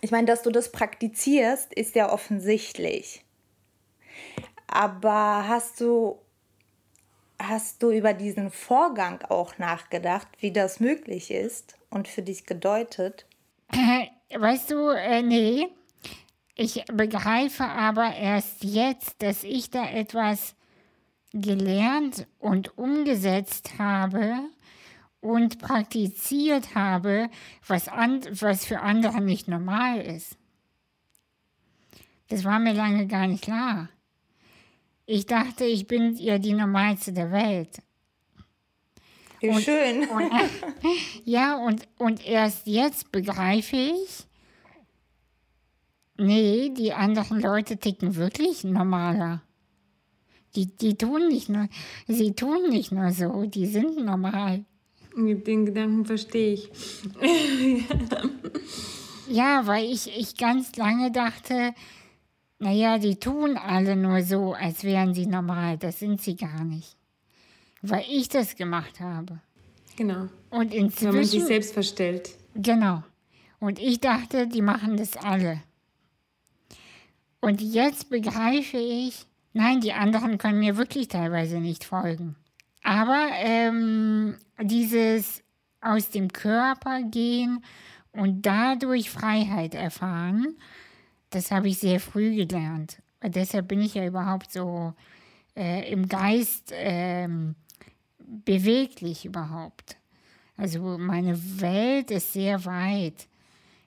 Ich meine, dass du das praktizierst, ist ja offensichtlich. Aber hast du, hast du über diesen Vorgang auch nachgedacht, wie das möglich ist und für dich gedeutet? weißt du, äh, nee. Ich begreife aber erst jetzt, dass ich da etwas gelernt und umgesetzt habe, und praktiziert habe, was, an, was für andere nicht normal ist. Das war mir lange gar nicht klar. Ich dachte, ich bin ja die Normalste der Welt. Wie und, schön. Und, ja, und, und erst jetzt begreife ich, nee, die anderen Leute ticken wirklich normaler. Die, die tun nicht nur, sie tun nicht nur so, die sind normal. Den Gedanken verstehe ich. ja, weil ich, ich ganz lange dachte, naja, die tun alle nur so, als wären sie normal. Das sind sie gar nicht. Weil ich das gemacht habe. Genau. Und inzwischen. Wenn man sich selbst verstellt. Genau. Und ich dachte, die machen das alle. Und jetzt begreife ich, nein, die anderen können mir wirklich teilweise nicht folgen. Aber ähm, dieses aus dem Körper gehen und dadurch Freiheit erfahren, das habe ich sehr früh gelernt. Und deshalb bin ich ja überhaupt so äh, im Geist äh, beweglich überhaupt. Also meine Welt ist sehr weit.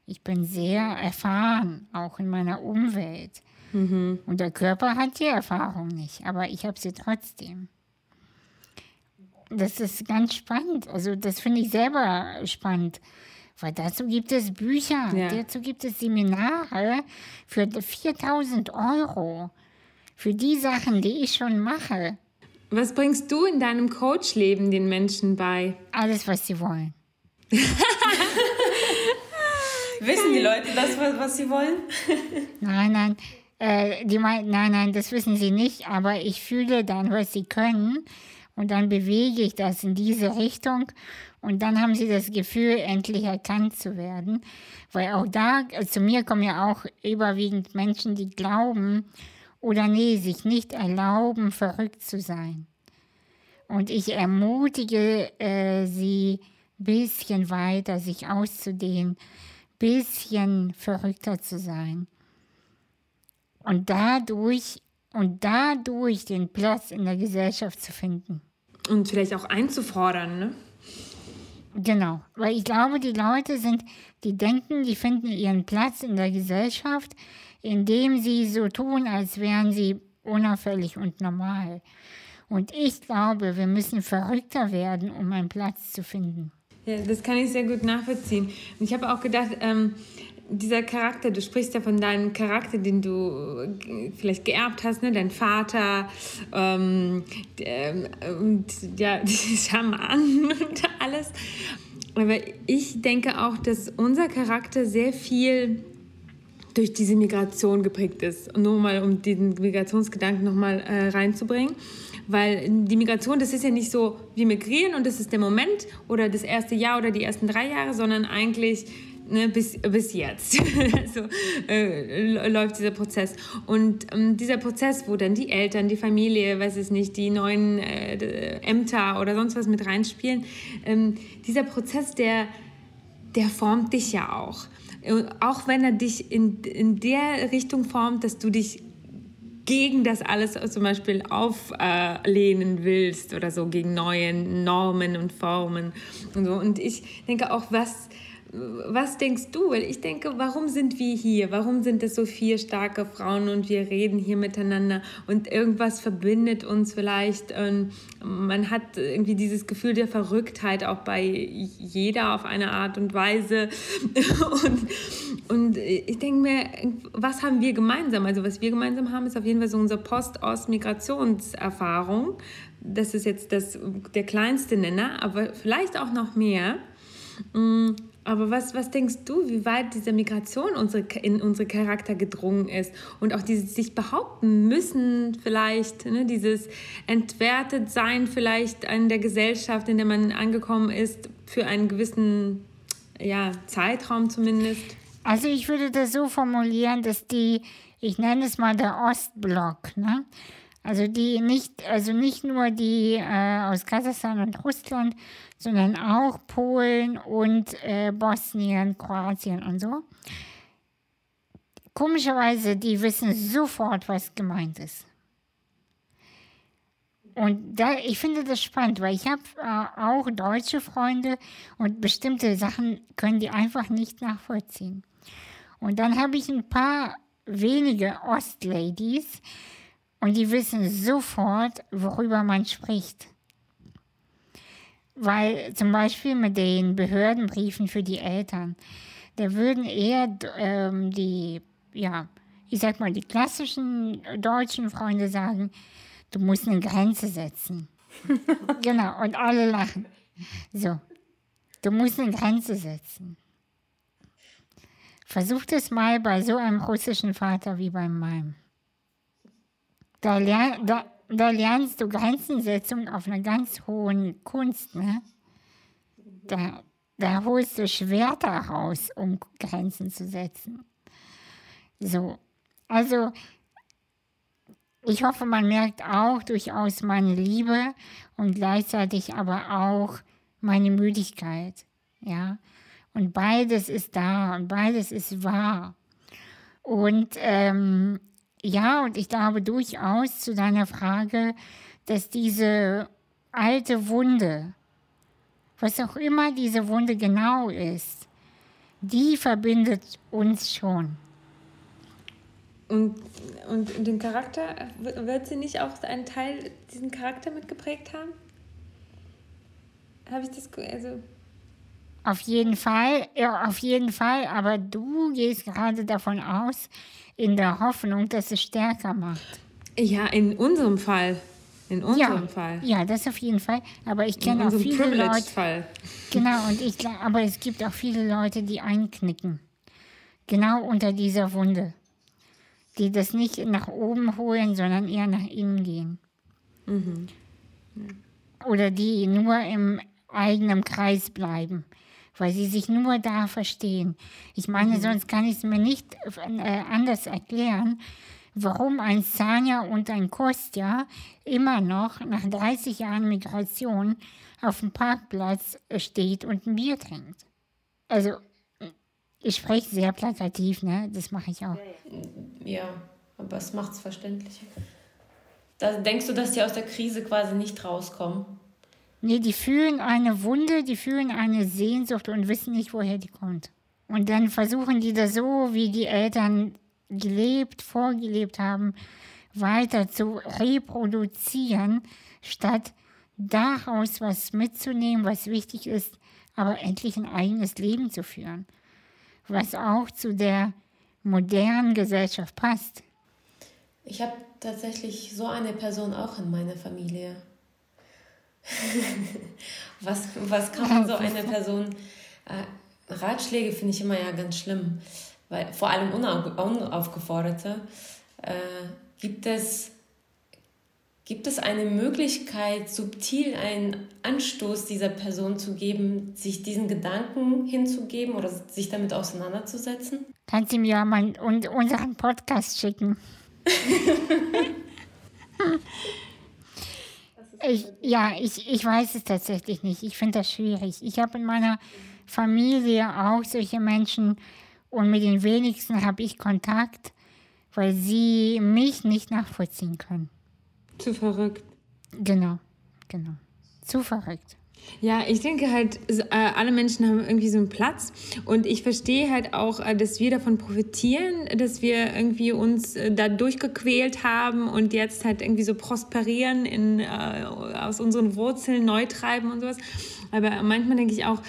Ich bin sehr erfahren, auch in meiner Umwelt. Mhm. Und der Körper hat die Erfahrung nicht, aber ich habe sie trotzdem das ist ganz spannend. Also das finde ich selber spannend. Weil dazu gibt es Bücher, ja. dazu gibt es Seminare für 4000 Euro. Für die Sachen, die ich schon mache. Was bringst du in deinem Coachleben den Menschen bei? Alles, was sie wollen. wissen die Leute das, was sie wollen? nein, nein. Äh, die meinen, nein, nein, das wissen sie nicht, aber ich fühle dann, was sie können und dann bewege ich das in diese Richtung und dann haben sie das Gefühl, endlich erkannt zu werden. Weil auch da, zu mir kommen ja auch überwiegend Menschen, die glauben oder nee, sich nicht erlauben, verrückt zu sein. Und ich ermutige äh, sie, bisschen weiter sich auszudehnen, bisschen verrückter zu sein. Und dadurch, und dadurch den Platz in der Gesellschaft zu finden. Und vielleicht auch einzufordern, ne? Genau, weil ich glaube, die Leute sind, die denken, die finden ihren Platz in der Gesellschaft, indem sie so tun, als wären sie unauffällig und normal. Und ich glaube, wir müssen verrückter werden, um einen Platz zu finden. Ja, das kann ich sehr gut nachvollziehen. Und ich habe auch gedacht, ähm, dieser Charakter, du sprichst ja von deinem Charakter, den du vielleicht geerbt hast, ne? dein Vater ähm, der, und ja, Schamanen und alles. Aber ich denke auch, dass unser Charakter sehr viel durch diese Migration geprägt ist. Nur mal, um diesen Migrationsgedanken nochmal äh, reinzubringen. Weil die Migration, das ist ja nicht so, wir migrieren und das ist der Moment oder das erste Jahr oder die ersten drei Jahre, sondern eigentlich ne, bis, bis jetzt so, äh, läuft dieser Prozess. Und ähm, dieser Prozess, wo dann die Eltern, die Familie, weiß es nicht, die neuen äh, Ämter oder sonst was mit reinspielen, ähm, dieser Prozess, der, der formt dich ja auch. Auch wenn er dich in, in der Richtung formt, dass du dich gegen das alles zum Beispiel auflehnen willst oder so, gegen neue Normen und Formen und so. Und ich denke auch, was was denkst du? Weil ich denke, warum sind wir hier? Warum sind es so vier starke Frauen und wir reden hier miteinander und irgendwas verbindet uns vielleicht? Und man hat irgendwie dieses Gefühl der Verrücktheit auch bei jeder auf eine Art und Weise. Und, und ich denke mir, was haben wir gemeinsam? Also was wir gemeinsam haben, ist auf jeden Fall so unsere Post-Ost-Migrationserfahrung. Das ist jetzt das, der kleinste Nenner, aber vielleicht auch noch mehr. Aber was, was denkst du, wie weit diese Migration unsere, in unsere Charakter gedrungen ist und auch dieses sich behaupten müssen vielleicht, ne, dieses entwertet sein vielleicht in der Gesellschaft, in der man angekommen ist, für einen gewissen ja, Zeitraum zumindest? Also ich würde das so formulieren, dass die, ich nenne es mal der Ostblock, ne? Also die nicht, also nicht nur die äh, aus Kasachstan und Russland, sondern auch Polen und äh, Bosnien, Kroatien und so. Komischerweise, die wissen sofort, was gemeint ist. Und da, ich finde das spannend, weil ich habe äh, auch deutsche Freunde und bestimmte Sachen können die einfach nicht nachvollziehen. Und dann habe ich ein paar wenige Ostladies, und die wissen sofort, worüber man spricht. Weil zum Beispiel mit den Behördenbriefen für die Eltern, da würden eher ähm, die, ja, ich sag mal, die klassischen deutschen Freunde sagen, du musst eine Grenze setzen. genau, und alle lachen. So, du musst eine Grenze setzen. Versuch das mal bei so einem russischen Vater wie bei meinem. Da, lern, da, da lernst du Grenzensetzung auf einer ganz hohen Kunst. Ne? Da, da holst du Schwerter raus, um Grenzen zu setzen. So, also ich hoffe, man merkt auch durchaus meine Liebe und gleichzeitig aber auch meine Müdigkeit. Ja, und beides ist da und beides ist wahr. Und ähm, ja, und ich glaube durchaus zu deiner Frage, dass diese alte Wunde, was auch immer diese Wunde genau ist, die verbindet uns schon. Und, und den Charakter, wird sie nicht auch einen Teil, diesen Charakter mitgeprägt haben? Habe ich das, also... Auf jeden Fall, ja, auf jeden Fall, aber du gehst gerade davon aus, in der Hoffnung, dass es stärker macht. Ja, in unserem Fall. In unserem ja, Fall. Ja, das auf jeden Fall. Aber ich kenne auch viele Leute. Fall. Genau, und ich aber es gibt auch viele Leute, die einknicken. Genau unter dieser Wunde. Die das nicht nach oben holen, sondern eher nach innen gehen. Mhm. Oder die nur im eigenen Kreis bleiben weil sie sich nur da verstehen. Ich meine, mhm. sonst kann ich es mir nicht äh, anders erklären, warum ein Sanja und ein Kostja immer noch nach 30 Jahren Migration auf dem Parkplatz steht und ein Bier trinkt. Also, ich spreche sehr plakativ, ne? Das mache ich auch. Ja, aber es macht es verständlicher. Da denkst du, dass die aus der Krise quasi nicht rauskommen? Nee, die fühlen eine Wunde, die fühlen eine Sehnsucht und wissen nicht, woher die kommt. Und dann versuchen die das so, wie die Eltern gelebt, vorgelebt haben, weiter zu reproduzieren, statt daraus was mitzunehmen, was wichtig ist, aber endlich ein eigenes Leben zu führen, was auch zu der modernen Gesellschaft passt. Ich habe tatsächlich so eine Person auch in meiner Familie. was, was kann man so einer Person... Äh, Ratschläge finde ich immer ja ganz schlimm, weil vor allem unaufgeforderte. Äh, gibt es Gibt es eine Möglichkeit, subtil einen Anstoß dieser Person zu geben, sich diesen Gedanken hinzugeben oder sich damit auseinanderzusetzen? Kannst du mir mal unseren Podcast schicken? Ich, ja, ich, ich weiß es tatsächlich nicht. Ich finde das schwierig. Ich habe in meiner Familie auch solche Menschen und mit den wenigsten habe ich Kontakt, weil sie mich nicht nachvollziehen können. Zu verrückt. Genau, genau. Zu verrückt. Ja, ich denke halt, äh, alle Menschen haben irgendwie so einen Platz und ich verstehe halt auch, äh, dass wir davon profitieren, dass wir irgendwie uns äh, da durchgequält haben und jetzt halt irgendwie so prosperieren, in, aus unseren Wurzeln neu treiben und sowas. Aber manchmal denke ich auch,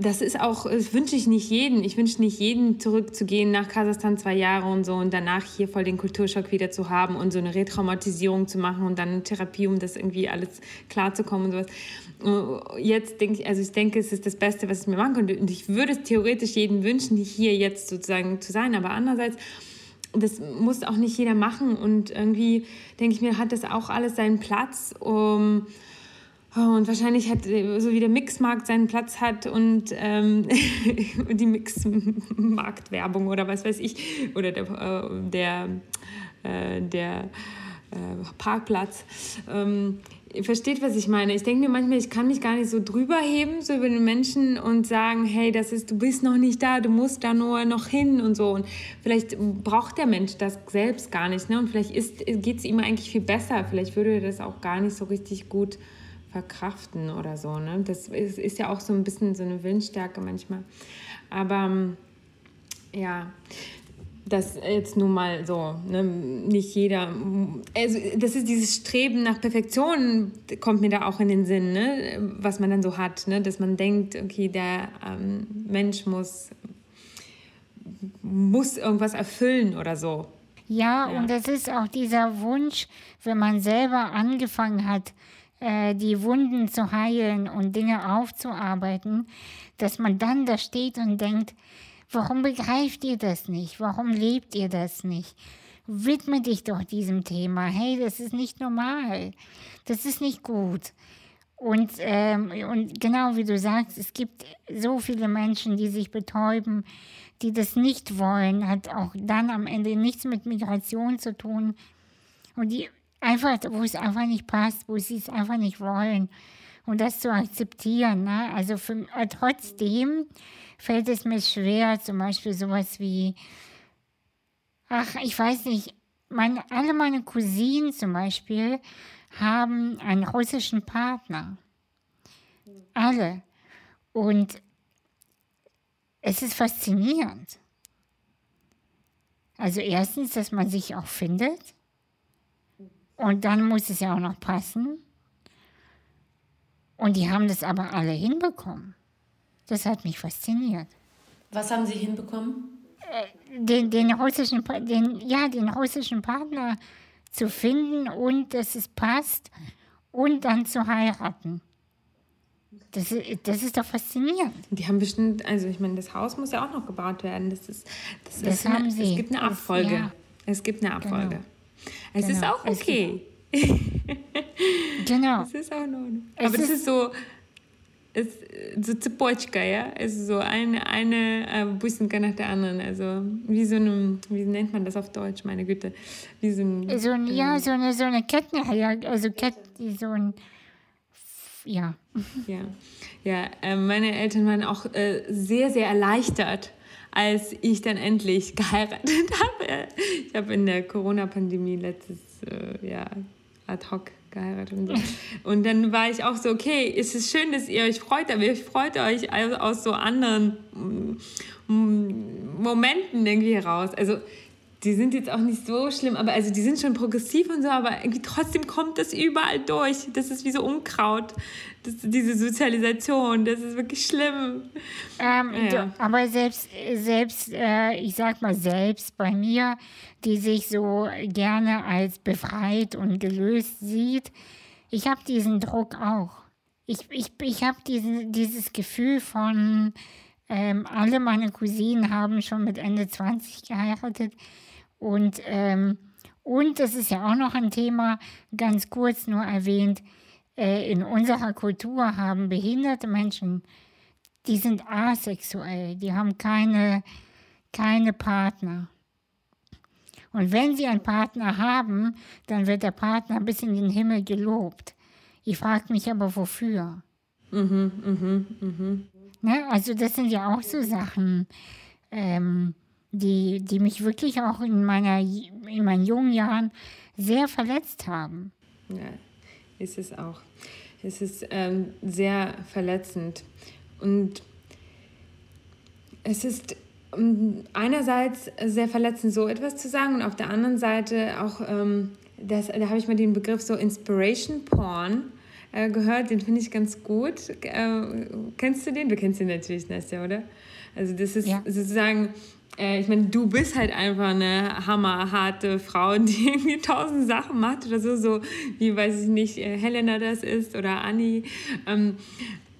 das ist auch, das wünsche ich nicht jedem. Ich wünsche nicht jedem zurückzugehen nach Kasachstan zwei Jahre und so und danach hier voll den Kulturschock wieder zu haben und so eine Retraumatisierung zu machen und dann eine Therapie, um das irgendwie alles klarzukommen und sowas. Jetzt denke ich, also ich denke, es ist das Beste, was ich mir machen könnte. Und ich würde es theoretisch jedem wünschen, hier jetzt sozusagen zu sein. Aber andererseits, das muss auch nicht jeder machen. Und irgendwie denke ich mir, hat das auch alles seinen Platz. Um, und wahrscheinlich hat, so wie der Mixmarkt seinen Platz hat und ähm, die Mixmarktwerbung oder was weiß ich, oder der, äh, der, äh, der äh, Parkplatz. Ähm, ihr versteht, was ich meine. Ich denke mir manchmal, ich kann mich gar nicht so drüber heben, so über den Menschen und sagen, hey, das ist, du bist noch nicht da, du musst da nur noch hin und so. Und vielleicht braucht der Mensch das selbst gar nicht. Ne? Und vielleicht geht es ihm eigentlich viel besser. Vielleicht würde er das auch gar nicht so richtig gut verkraften oder so. Ne? Das ist, ist ja auch so ein bisschen so eine Willensstärke manchmal. Aber ähm, ja, das jetzt nun mal so, ne? nicht jeder, also das ist dieses Streben nach Perfektion, kommt mir da auch in den Sinn, ne? was man dann so hat, ne? dass man denkt, okay, der ähm, Mensch muss, muss irgendwas erfüllen oder so. Ja, ja, und das ist auch dieser Wunsch, wenn man selber angefangen hat, die Wunden zu heilen und Dinge aufzuarbeiten, dass man dann da steht und denkt, warum begreift ihr das nicht? Warum lebt ihr das nicht? Widme dich doch diesem Thema. Hey, das ist nicht normal. Das ist nicht gut. Und, ähm, und genau wie du sagst, es gibt so viele Menschen, die sich betäuben, die das nicht wollen, hat auch dann am Ende nichts mit Migration zu tun. Und die einfach, wo es einfach nicht passt, wo sie es einfach nicht wollen. Und das zu akzeptieren. Ne? Also für, äh, trotzdem fällt es mir schwer, zum Beispiel sowas wie, ach, ich weiß nicht, meine, alle meine Cousinen zum Beispiel haben einen russischen Partner. Alle. Und es ist faszinierend. Also erstens, dass man sich auch findet. Und dann muss es ja auch noch passen. Und die haben das aber alle hinbekommen. Das hat mich fasziniert. Was haben sie hinbekommen? Äh, den, den, russischen, den, ja, den russischen Partner zu finden und dass es passt und dann zu heiraten. Das, das ist doch faszinierend. Die haben bestimmt, also ich meine, das Haus muss ja auch noch gebaut werden. Das ist, das, das ist haben eine, sie. Es gibt eine Abfolge. Das, ja. Es gibt eine Abfolge. Genau. Es genau. ist auch okay. genau. Es ist auch in Ordnung. Aber es ist so, es, so Zepotchka, ja? Also so eine, eine äh, Bussenka nach der anderen. Also wie so eine, wie nennt man das auf Deutsch, meine Güte? Wie so ein, so ein ja, so eine, so eine Kettenreihe, also Kette, so ein, ja. Ja, ja äh, meine Eltern waren auch äh, sehr, sehr erleichtert, als ich dann endlich geheiratet habe. Ich habe in der Corona-Pandemie letztes äh, Jahr ad hoc geheiratet und so. Und dann war ich auch so, okay, es ist schön, dass ihr euch freut, aber ihr freut euch aus so anderen mm, Momenten irgendwie heraus. Also die sind jetzt auch nicht so schlimm, aber also die sind schon progressiv und so, aber irgendwie trotzdem kommt das überall durch. Das ist wie so Unkraut, das, diese Sozialisation, das ist wirklich schlimm. Ähm, ja. du, aber selbst, selbst äh, ich sag mal selbst bei mir, die sich so gerne als befreit und gelöst sieht, ich habe diesen Druck auch. Ich, ich, ich habe dieses Gefühl von, ähm, alle meine Cousinen haben schon mit Ende 20 geheiratet. Und, ähm, und das ist ja auch noch ein Thema, ganz kurz nur erwähnt, äh, in unserer Kultur haben behinderte Menschen, die sind asexuell, die haben keine, keine Partner. Und wenn sie einen Partner haben, dann wird der Partner bis in den Himmel gelobt. Ich frage mich aber, wofür? Mhm, mhm, mhm. Ne? Also das sind ja auch so Sachen. Ähm, die, die mich wirklich auch in, meiner, in meinen jungen Jahren sehr verletzt haben. Ja, ist es auch. Es ist ähm, sehr verletzend. Und es ist ähm, einerseits sehr verletzend, so etwas zu sagen, und auf der anderen Seite auch, ähm, das, da habe ich mal den Begriff so Inspiration Porn äh, gehört, den finde ich ganz gut. Äh, kennst du den? Du kennst den natürlich, Nastja, oder? Also das ist ja. sozusagen äh, ich meine, du bist halt einfach eine hammerharte Frau, die irgendwie tausend Sachen macht oder so, so wie, weiß ich nicht, äh, Helena das ist oder Anni. Ähm,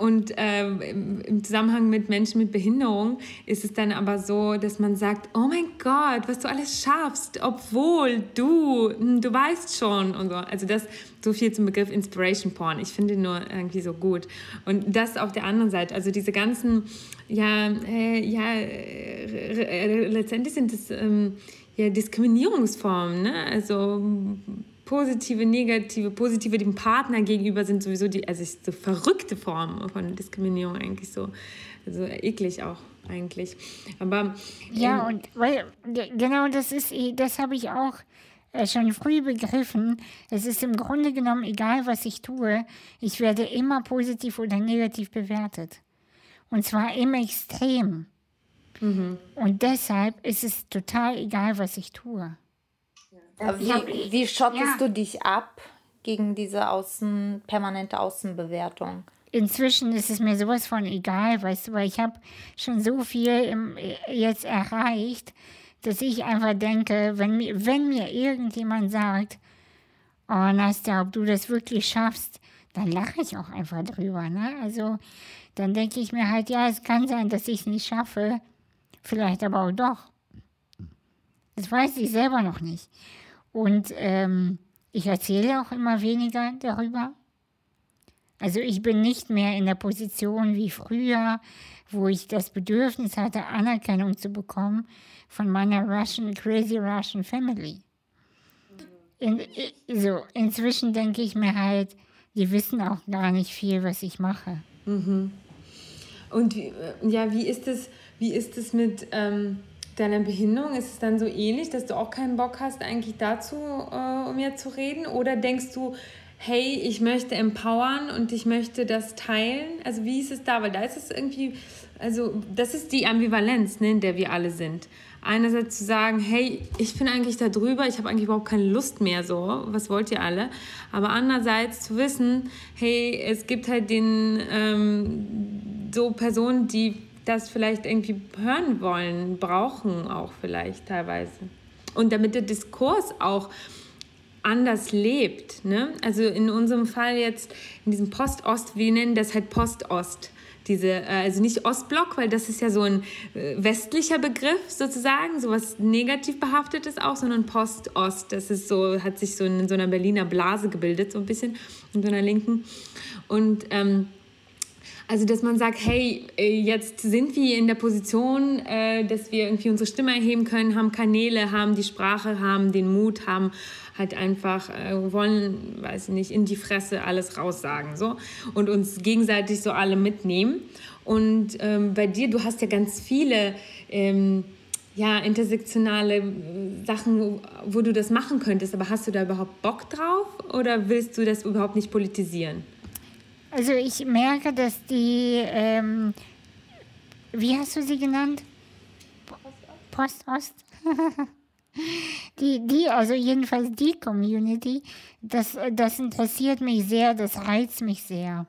und äh, im Zusammenhang mit Menschen mit Behinderung ist es dann aber so, dass man sagt, oh mein Gott, was du alles schaffst, obwohl du, hm, du weißt schon und so. Also das so viel zum Begriff Inspiration Porn. Ich finde ihn nur irgendwie so gut. Und das auf der anderen Seite, also diese ganzen, ja, äh, ja, letztendlich sind es ähm, ja Diskriminierungsformen, ne? Also positive, negative, positive dem Partner gegenüber sind sowieso die, also so verrückte Formen von Diskriminierung eigentlich so. Also eklig auch eigentlich. Aber ja, ähm, und weil genau das ist, das habe ich auch äh, schon früh begriffen. Es ist im Grunde genommen egal, was ich tue, ich werde immer positiv oder negativ bewertet. Und zwar im Extrem. Mhm. Und deshalb ist es total egal, was ich tue. Wie, wie schottest ja. du dich ab gegen diese Außen, permanente Außenbewertung? Inzwischen ist es mir sowas von egal, weißt du, weil ich habe schon so viel im, jetzt erreicht, dass ich einfach denke, wenn mir, wenn mir irgendjemand sagt, oh Nastja, ob du das wirklich schaffst, dann lache ich auch einfach drüber. Ne? Also dann denke ich mir halt, ja, es kann sein, dass ich es nicht schaffe, vielleicht aber auch doch. Das weiß ich selber noch nicht. Und ähm, ich erzähle auch immer weniger darüber. Also ich bin nicht mehr in der Position wie früher, wo ich das Bedürfnis hatte, Anerkennung zu bekommen von meiner Russian, crazy Russian Family. In, so, inzwischen denke ich mir halt, die wissen auch gar nicht viel, was ich mache. Mhm. Und wie, ja, wie ist es, wie ist es mit ähm, deiner Behinderung? Ist es dann so ähnlich, dass du auch keinen Bock hast, eigentlich dazu, äh, um mir zu reden? Oder denkst du, hey, ich möchte empowern und ich möchte das teilen? Also wie ist es da? Weil da ist es irgendwie, also das ist die Ambivalenz, ne, in der wir alle sind. Einerseits zu sagen, hey, ich bin eigentlich da drüber, ich habe eigentlich überhaupt keine Lust mehr so, was wollt ihr alle? Aber andererseits zu wissen, hey, es gibt halt den, ähm, so Personen, die das vielleicht irgendwie hören wollen, brauchen auch vielleicht teilweise. Und damit der Diskurs auch anders lebt. Ne? Also in unserem Fall jetzt, in diesem Post-Ost, wir nennen das halt Post-Ost. Diese, äh, also nicht Ostblock, weil das ist ja so ein äh, westlicher Begriff sozusagen, so was negativ behaftetes auch, sondern Post-Ost. Das ist so, hat sich so in so einer Berliner Blase gebildet, so ein bisschen, in so einer linken. Und ähm, also, dass man sagt, hey, äh, jetzt sind wir in der Position, äh, dass wir irgendwie unsere Stimme erheben können, haben Kanäle, haben die Sprache, haben den Mut, haben halt einfach, äh, wollen, weiß ich nicht, in die Fresse alles raussagen, so. Und uns gegenseitig so alle mitnehmen. Und ähm, bei dir, du hast ja ganz viele, ähm, ja, intersektionale Sachen, wo du das machen könntest. Aber hast du da überhaupt Bock drauf oder willst du das überhaupt nicht politisieren? Also ich merke, dass die, ähm, wie hast du sie genannt? Postost. die, die, also jedenfalls die Community, das, das interessiert mich sehr, das reizt mich sehr.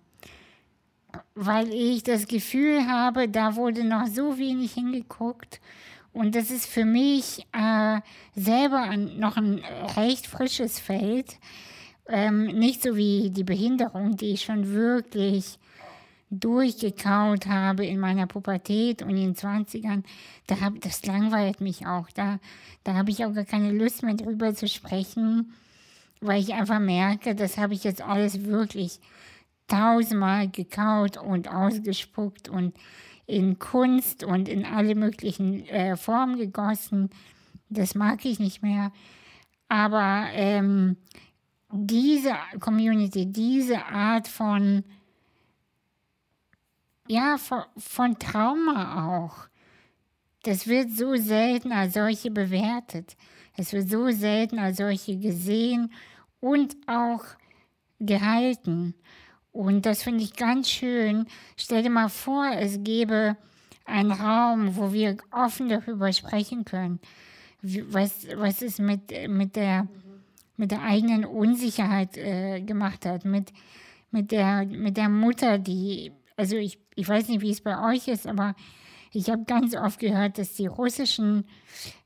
Weil ich das Gefühl habe, da wurde noch so wenig hingeguckt. Und das ist für mich äh, selber ein, noch ein recht frisches Feld. Ähm, nicht so wie die Behinderung, die ich schon wirklich durchgekaut habe in meiner Pubertät und in den 20ern. Da hab, das langweilt mich auch. Da, da habe ich auch gar keine Lust mehr drüber zu sprechen, weil ich einfach merke, das habe ich jetzt alles wirklich tausendmal gekaut und ausgespuckt und in Kunst und in alle möglichen äh, Formen gegossen. Das mag ich nicht mehr. Aber ähm, diese Community, diese Art von, ja, von, von Trauma auch, das wird so selten als solche bewertet. Es wird so selten als solche gesehen und auch gehalten. Und das finde ich ganz schön. Stell dir mal vor, es gäbe einen Raum, wo wir offen darüber sprechen können. Was, was es mit, mit, der, mit der eigenen Unsicherheit äh, gemacht hat, mit, mit, der, mit der Mutter, die, also ich, ich weiß nicht, wie es bei euch ist, aber ich habe ganz oft gehört, dass die russischen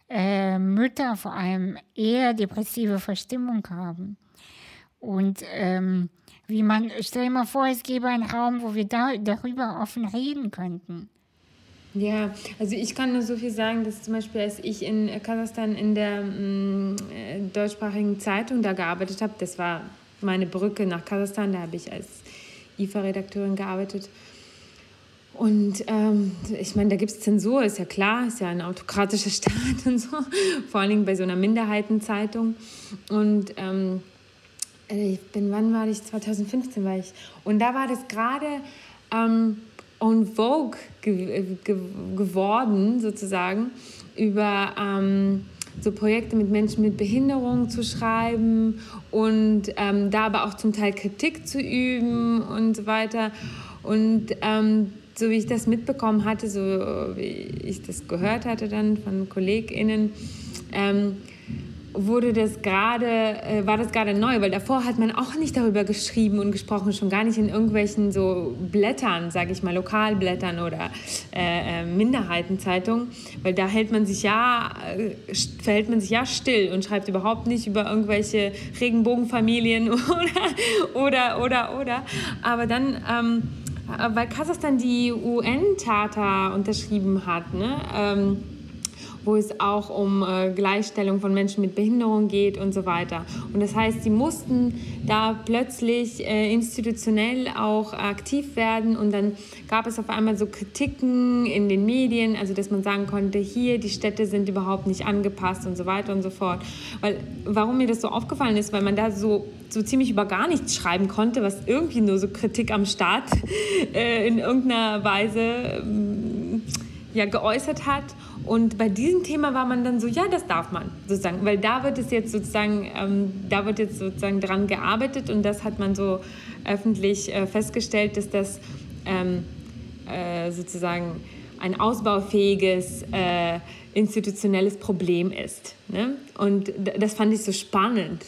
äh, Mütter vor allem eher depressive Verstimmung haben. Und ähm, wie man, stell dir mal vor, es gäbe einen Raum, wo wir da, darüber offen reden könnten. Ja, also ich kann nur so viel sagen, dass zum Beispiel, als ich in Kasachstan in der mm, äh, deutschsprachigen Zeitung da gearbeitet habe, das war meine Brücke nach Kasachstan, da habe ich als IFA-Redakteurin gearbeitet. Und ähm, ich meine, da gibt es Zensur, ist ja klar, ist ja ein autokratischer Staat und so, vor allen Dingen bei so einer Minderheitenzeitung. Und ähm, äh, ich bin, wann war ich? 2015 war ich. Und da war das gerade ähm, on Vogue ge ge geworden, sozusagen, über ähm, so Projekte mit Menschen mit Behinderung zu schreiben und ähm, da aber auch zum Teil Kritik zu üben und so weiter. Und ähm, so wie ich das mitbekommen hatte, so wie ich das gehört hatte dann von KollegInnen, ähm, wurde das gerade, äh, war das gerade neu, weil davor hat man auch nicht darüber geschrieben und gesprochen, schon gar nicht in irgendwelchen so Blättern, sage ich mal, Lokalblättern oder äh, äh, Minderheitenzeitungen, weil da hält man sich ja, äh, verhält man sich ja still und schreibt überhaupt nicht über irgendwelche Regenbogenfamilien oder, oder, oder, oder. Aber dann, ähm, äh, weil Kasachstan die UN-Charta unterschrieben hat, ne? Ähm, wo es auch um äh, Gleichstellung von Menschen mit Behinderung geht und so weiter. Und das heißt, sie mussten da plötzlich äh, institutionell auch aktiv werden und dann gab es auf einmal so Kritiken in den Medien, also dass man sagen konnte, hier die Städte sind überhaupt nicht angepasst und so weiter und so fort. Weil, warum mir das so aufgefallen ist, weil man da so so ziemlich über gar nichts schreiben konnte, was irgendwie nur so Kritik am Staat äh, in irgendeiner Weise ähm, ja, geäußert hat. Und bei diesem Thema war man dann so, ja, das darf man sozusagen, weil da wird es jetzt sozusagen, ähm, da wird jetzt sozusagen dran gearbeitet und das hat man so öffentlich äh, festgestellt, dass das ähm, äh, sozusagen ein ausbaufähiges äh, institutionelles Problem ist. Ne? Und das fand ich so spannend.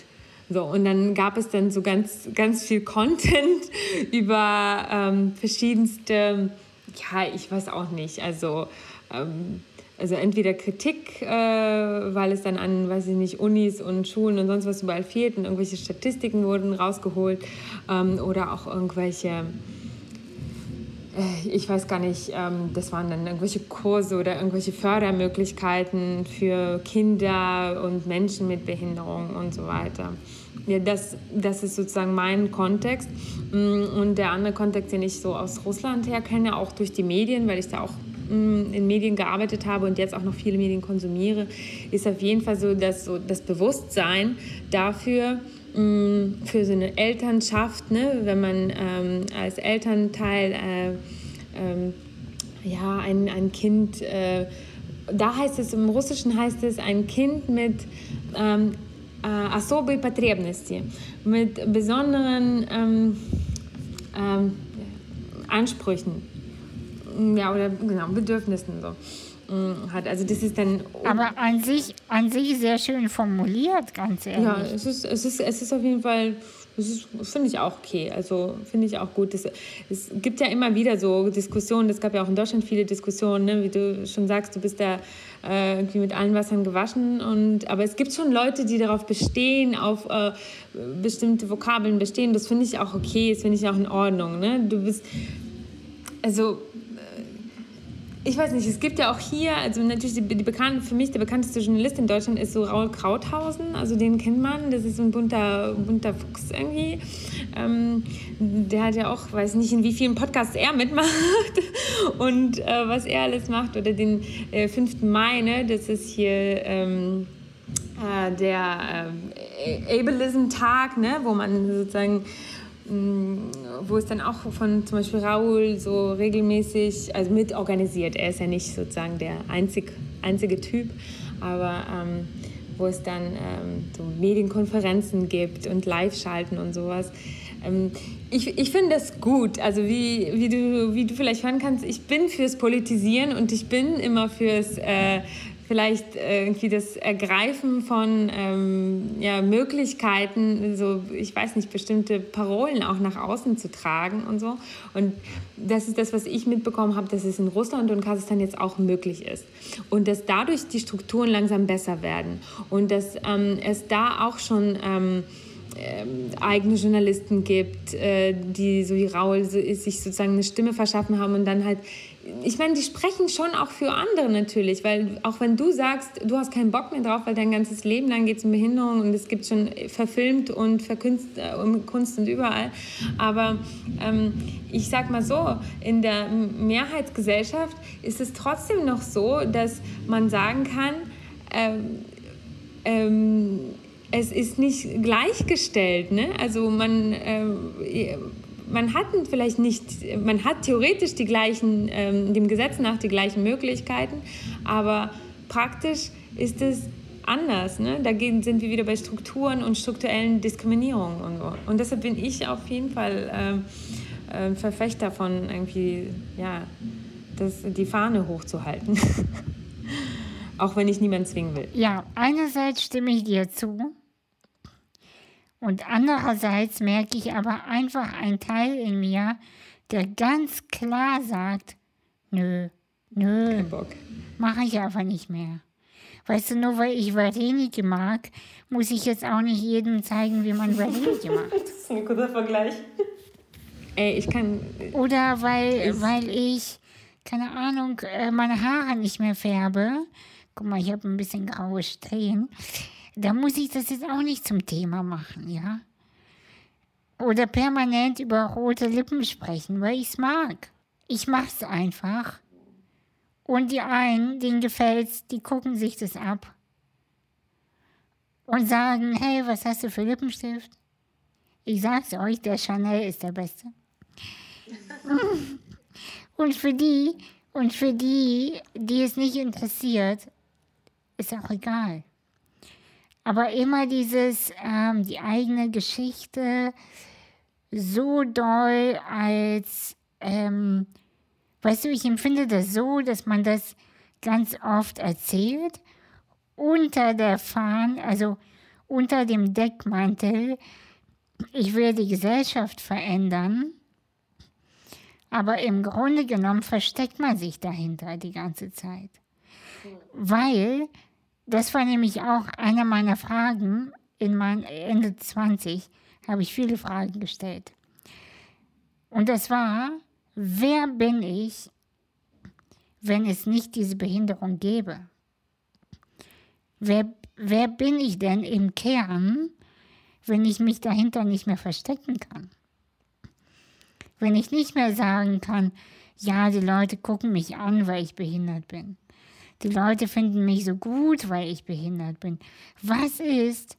So, und dann gab es dann so ganz, ganz viel Content über ähm, verschiedenste, ja, ich weiß auch nicht, also ähm, also entweder Kritik, äh, weil es dann an, weiß ich nicht, Unis und Schulen und sonst was überall fehlt und irgendwelche Statistiken wurden rausgeholt ähm, oder auch irgendwelche, äh, ich weiß gar nicht, ähm, das waren dann irgendwelche Kurse oder irgendwelche Fördermöglichkeiten für Kinder und Menschen mit Behinderung und so weiter. Ja, das, das ist sozusagen mein Kontext. Mm, und der andere Kontext, den ich so aus Russland her kenne, auch durch die Medien, weil ich da auch Mm, in Medien gearbeitet habe und jetzt auch noch viele Medien konsumiere, ist auf jeden Fall so, dass so das Bewusstsein dafür, mm, für so eine Elternschaft, ne, wenn man ähm, als Elternteil äh, ähm, ja, ein, ein Kind, äh, da heißt es, im Russischen heißt es, ein Kind mit ähm, äh, особой потребности, mit besonderen ähm, ähm, Ansprüchen ja, oder genau, Bedürfnissen so mm, hat. Also das ist dann. Aber an sich, an sich sehr schön formuliert, ganz ehrlich. Ja, es ist, es ist, es ist auf jeden Fall. das finde ich auch okay. Also finde ich auch gut. Das, es gibt ja immer wieder so Diskussionen. Es gab ja auch in Deutschland viele Diskussionen, ne? wie du schon sagst, du bist da äh, irgendwie mit allen Wassern gewaschen. Und, aber es gibt schon Leute, die darauf bestehen, auf äh, bestimmte Vokabeln bestehen. Das finde ich auch okay. Das finde ich auch in Ordnung. Ne? Du bist, also ich weiß nicht, es gibt ja auch hier, also natürlich die, die bekannte, für mich der bekannteste Journalist in Deutschland ist so Raul Krauthausen, also den kennt man, das ist so ein bunter, bunter Fuchs irgendwie. Ähm, der hat ja auch, weiß nicht, in wie vielen Podcasts er mitmacht und äh, was er alles macht. Oder den äh, 5. Mai, ne, das ist hier ähm, äh, der äh, Ableism-Tag, ne, wo man sozusagen wo es dann auch von zum Beispiel Raoul so regelmäßig, also mitorganisiert, er ist ja nicht sozusagen der einzig, einzige Typ, aber ähm, wo es dann ähm, so Medienkonferenzen gibt und Live-Schalten und sowas. Ähm, ich, ich finde das gut. Also wie, wie, du, wie du vielleicht hören kannst, ich bin fürs Politisieren und ich bin immer fürs äh, vielleicht irgendwie das Ergreifen von ähm, ja, Möglichkeiten, so ich weiß nicht, bestimmte Parolen auch nach außen zu tragen und so. Und das ist das, was ich mitbekommen habe, dass es in Russland und Kasachstan jetzt auch möglich ist. Und dass dadurch die Strukturen langsam besser werden. Und dass ähm, es da auch schon... Ähm, ähm, eigene Journalisten gibt, äh, die so wie Raul so, sich sozusagen eine Stimme verschaffen haben und dann halt, ich meine, die sprechen schon auch für andere natürlich, weil auch wenn du sagst, du hast keinen Bock mehr drauf, weil dein ganzes Leben lang geht es um Behinderung und es gibt schon verfilmt und verkünst, äh, um Kunst und überall, aber ähm, ich sag mal so, in der Mehrheitsgesellschaft ist es trotzdem noch so, dass man sagen kann, ähm, ähm, es ist nicht gleichgestellt. Ne? Also man, äh, man hat vielleicht nicht, man hat theoretisch die gleichen, ähm, dem Gesetz nach die gleichen Möglichkeiten, aber praktisch ist es anders. Ne? Da sind wir wieder bei Strukturen und strukturellen Diskriminierungen und. Und deshalb bin ich auf jeden Fall äh, äh, Verfechter von irgendwie, ja, das, die Fahne hochzuhalten. Auch wenn ich niemanden zwingen will. Ja, einerseits stimme ich dir zu. Und andererseits merke ich aber einfach einen Teil in mir, der ganz klar sagt, nö, nö, mache ich einfach nicht mehr. Weißt du, nur weil ich Varenike mag, muss ich jetzt auch nicht jedem zeigen, wie man Varenike macht. das ist ein guter Vergleich. Ey, ich kann... Oder weil ich, weil ich keine Ahnung, äh, meine Haare nicht mehr färbe. Guck mal, ich habe ein bisschen graue Strähnen da muss ich das jetzt auch nicht zum Thema machen, ja? Oder permanent über rote Lippen sprechen, weil ich es mag. Ich mach's einfach. Und die einen, denen gefällt's, die gucken sich das ab. Und sagen, hey, was hast du für Lippenstift? Ich sag's euch, der Chanel ist der Beste. und für die, und für die, die es nicht interessiert, ist auch egal. Aber immer dieses, ähm, die eigene Geschichte so doll als, ähm, weißt du, ich empfinde das so, dass man das ganz oft erzählt, unter der Fahne, also unter dem Deckmantel, ich will die Gesellschaft verändern. Aber im Grunde genommen versteckt man sich dahinter die ganze Zeit. Weil das war nämlich auch eine meiner Fragen. In meinem Ende 20 habe ich viele Fragen gestellt. Und das war, wer bin ich, wenn es nicht diese Behinderung gäbe? Wer, wer bin ich denn im Kern, wenn ich mich dahinter nicht mehr verstecken kann? Wenn ich nicht mehr sagen kann, ja, die Leute gucken mich an, weil ich behindert bin. Die Leute finden mich so gut, weil ich behindert bin. Was ist,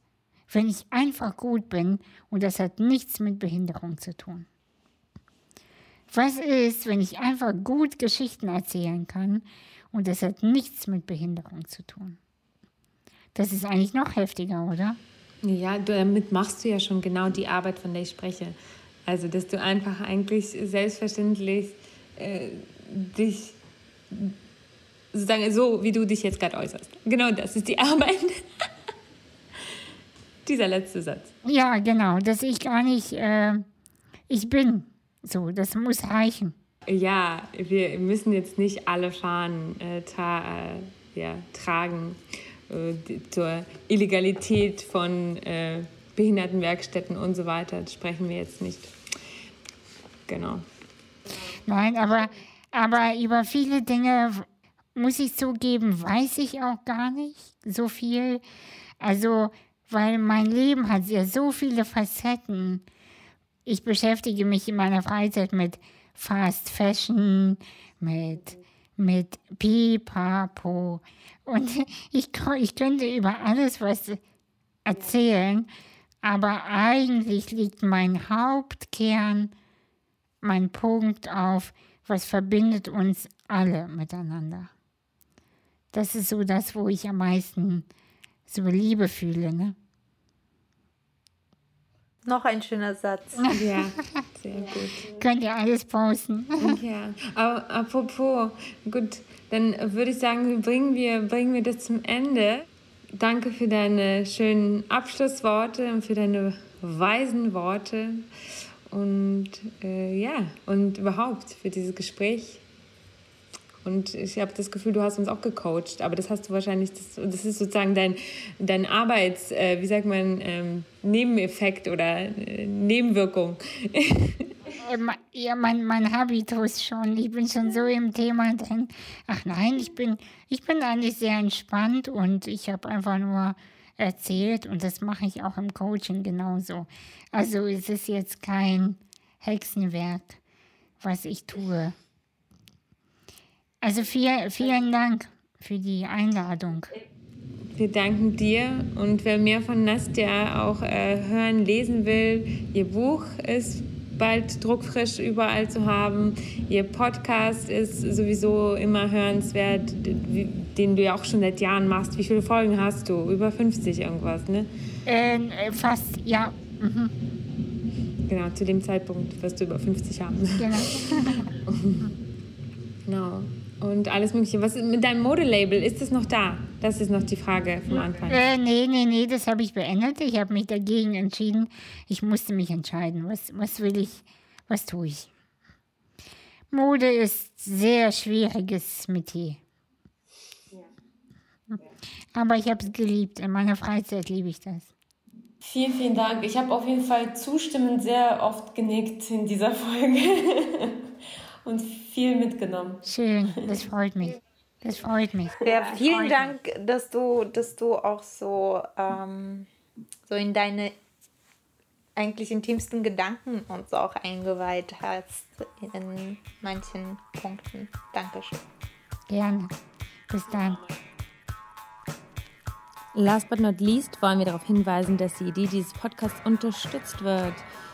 wenn ich einfach gut bin und das hat nichts mit Behinderung zu tun? Was ist, wenn ich einfach gut Geschichten erzählen kann und das hat nichts mit Behinderung zu tun? Das ist eigentlich noch heftiger, oder? Ja, damit machst du ja schon genau die Arbeit, von der ich spreche. Also, dass du einfach eigentlich selbstverständlich äh, dich sozusagen so, wie du dich jetzt gerade äußerst. Genau das ist die Arbeit. Dieser letzte Satz. Ja, genau, dass ich gar nicht, äh, ich bin so, das muss reichen. Ja, wir müssen jetzt nicht alle Fahnen äh, tra äh, ja, tragen äh, zur Illegalität von äh, Behindertenwerkstätten und so weiter. Das sprechen wir jetzt nicht. Genau. Nein, aber, aber über viele Dinge muss ich zugeben, weiß ich auch gar nicht so viel. Also, weil mein Leben hat ja so viele Facetten. Ich beschäftige mich in meiner Freizeit mit Fast Fashion, mit, mit Pipapo. Und ich, ich könnte über alles was erzählen, Aber eigentlich liegt mein Hauptkern, mein Punkt auf, was verbindet uns alle miteinander. Das ist so das, wo ich am meisten so Liebe fühle. Ne? Noch ein schöner Satz. Ja, sehr gut. Könnt ihr alles posten. Ja, aber apropos, gut, dann würde ich sagen, bringen wir, bringen wir das zum Ende. Danke für deine schönen Abschlussworte und für deine weisen Worte und äh, ja, und überhaupt für dieses Gespräch. Und ich habe das Gefühl, du hast uns auch gecoacht, aber das hast du wahrscheinlich, das, das ist sozusagen dein, dein Arbeits, äh, wie sagt man, ähm, Nebeneffekt oder äh, Nebenwirkung. ja, mein, mein Habitus schon. Ich bin schon so im Thema drin. Ach nein, ich bin, ich bin eigentlich sehr entspannt und ich habe einfach nur erzählt und das mache ich auch im Coaching genauso. Also es ist jetzt kein Hexenwerk, was ich tue. Also viel, vielen Dank für die Einladung. Wir danken dir und wer mehr von Nastja auch äh, hören, lesen will, ihr Buch ist bald druckfrisch überall zu haben. Ihr Podcast ist sowieso immer hörenswert, den du ja auch schon seit Jahren machst. Wie viele Folgen hast du? Über 50 irgendwas, ne? Ähm, äh, fast, ja. Mhm. Genau, zu dem Zeitpunkt wirst du über 50 haben. Genau. genau und alles Mögliche. Was ist mit deinem Modelabel? Ist es noch da? Das ist noch die Frage vom Anfang. Äh, nee, nee, nee, das habe ich beendet. Ich habe mich dagegen entschieden. Ich musste mich entscheiden. Was, was will ich? Was tue ich? Mode ist sehr schwieriges Metier. Aber ich habe es geliebt. In meiner Freizeit liebe ich das. Vielen, vielen Dank. Ich habe auf jeden Fall zustimmend sehr oft genickt in dieser Folge. und viel mitgenommen. Schön, das freut mich. Das freut mich. Ja, vielen Dank, dass du, dass du auch so, ähm, so in deine eigentlich intimsten Gedanken uns auch eingeweiht hast in manchen Punkten. Dankeschön. Gerne. Bis dann. Last but not least wollen wir darauf hinweisen, dass die Idee dieses Podcasts unterstützt wird.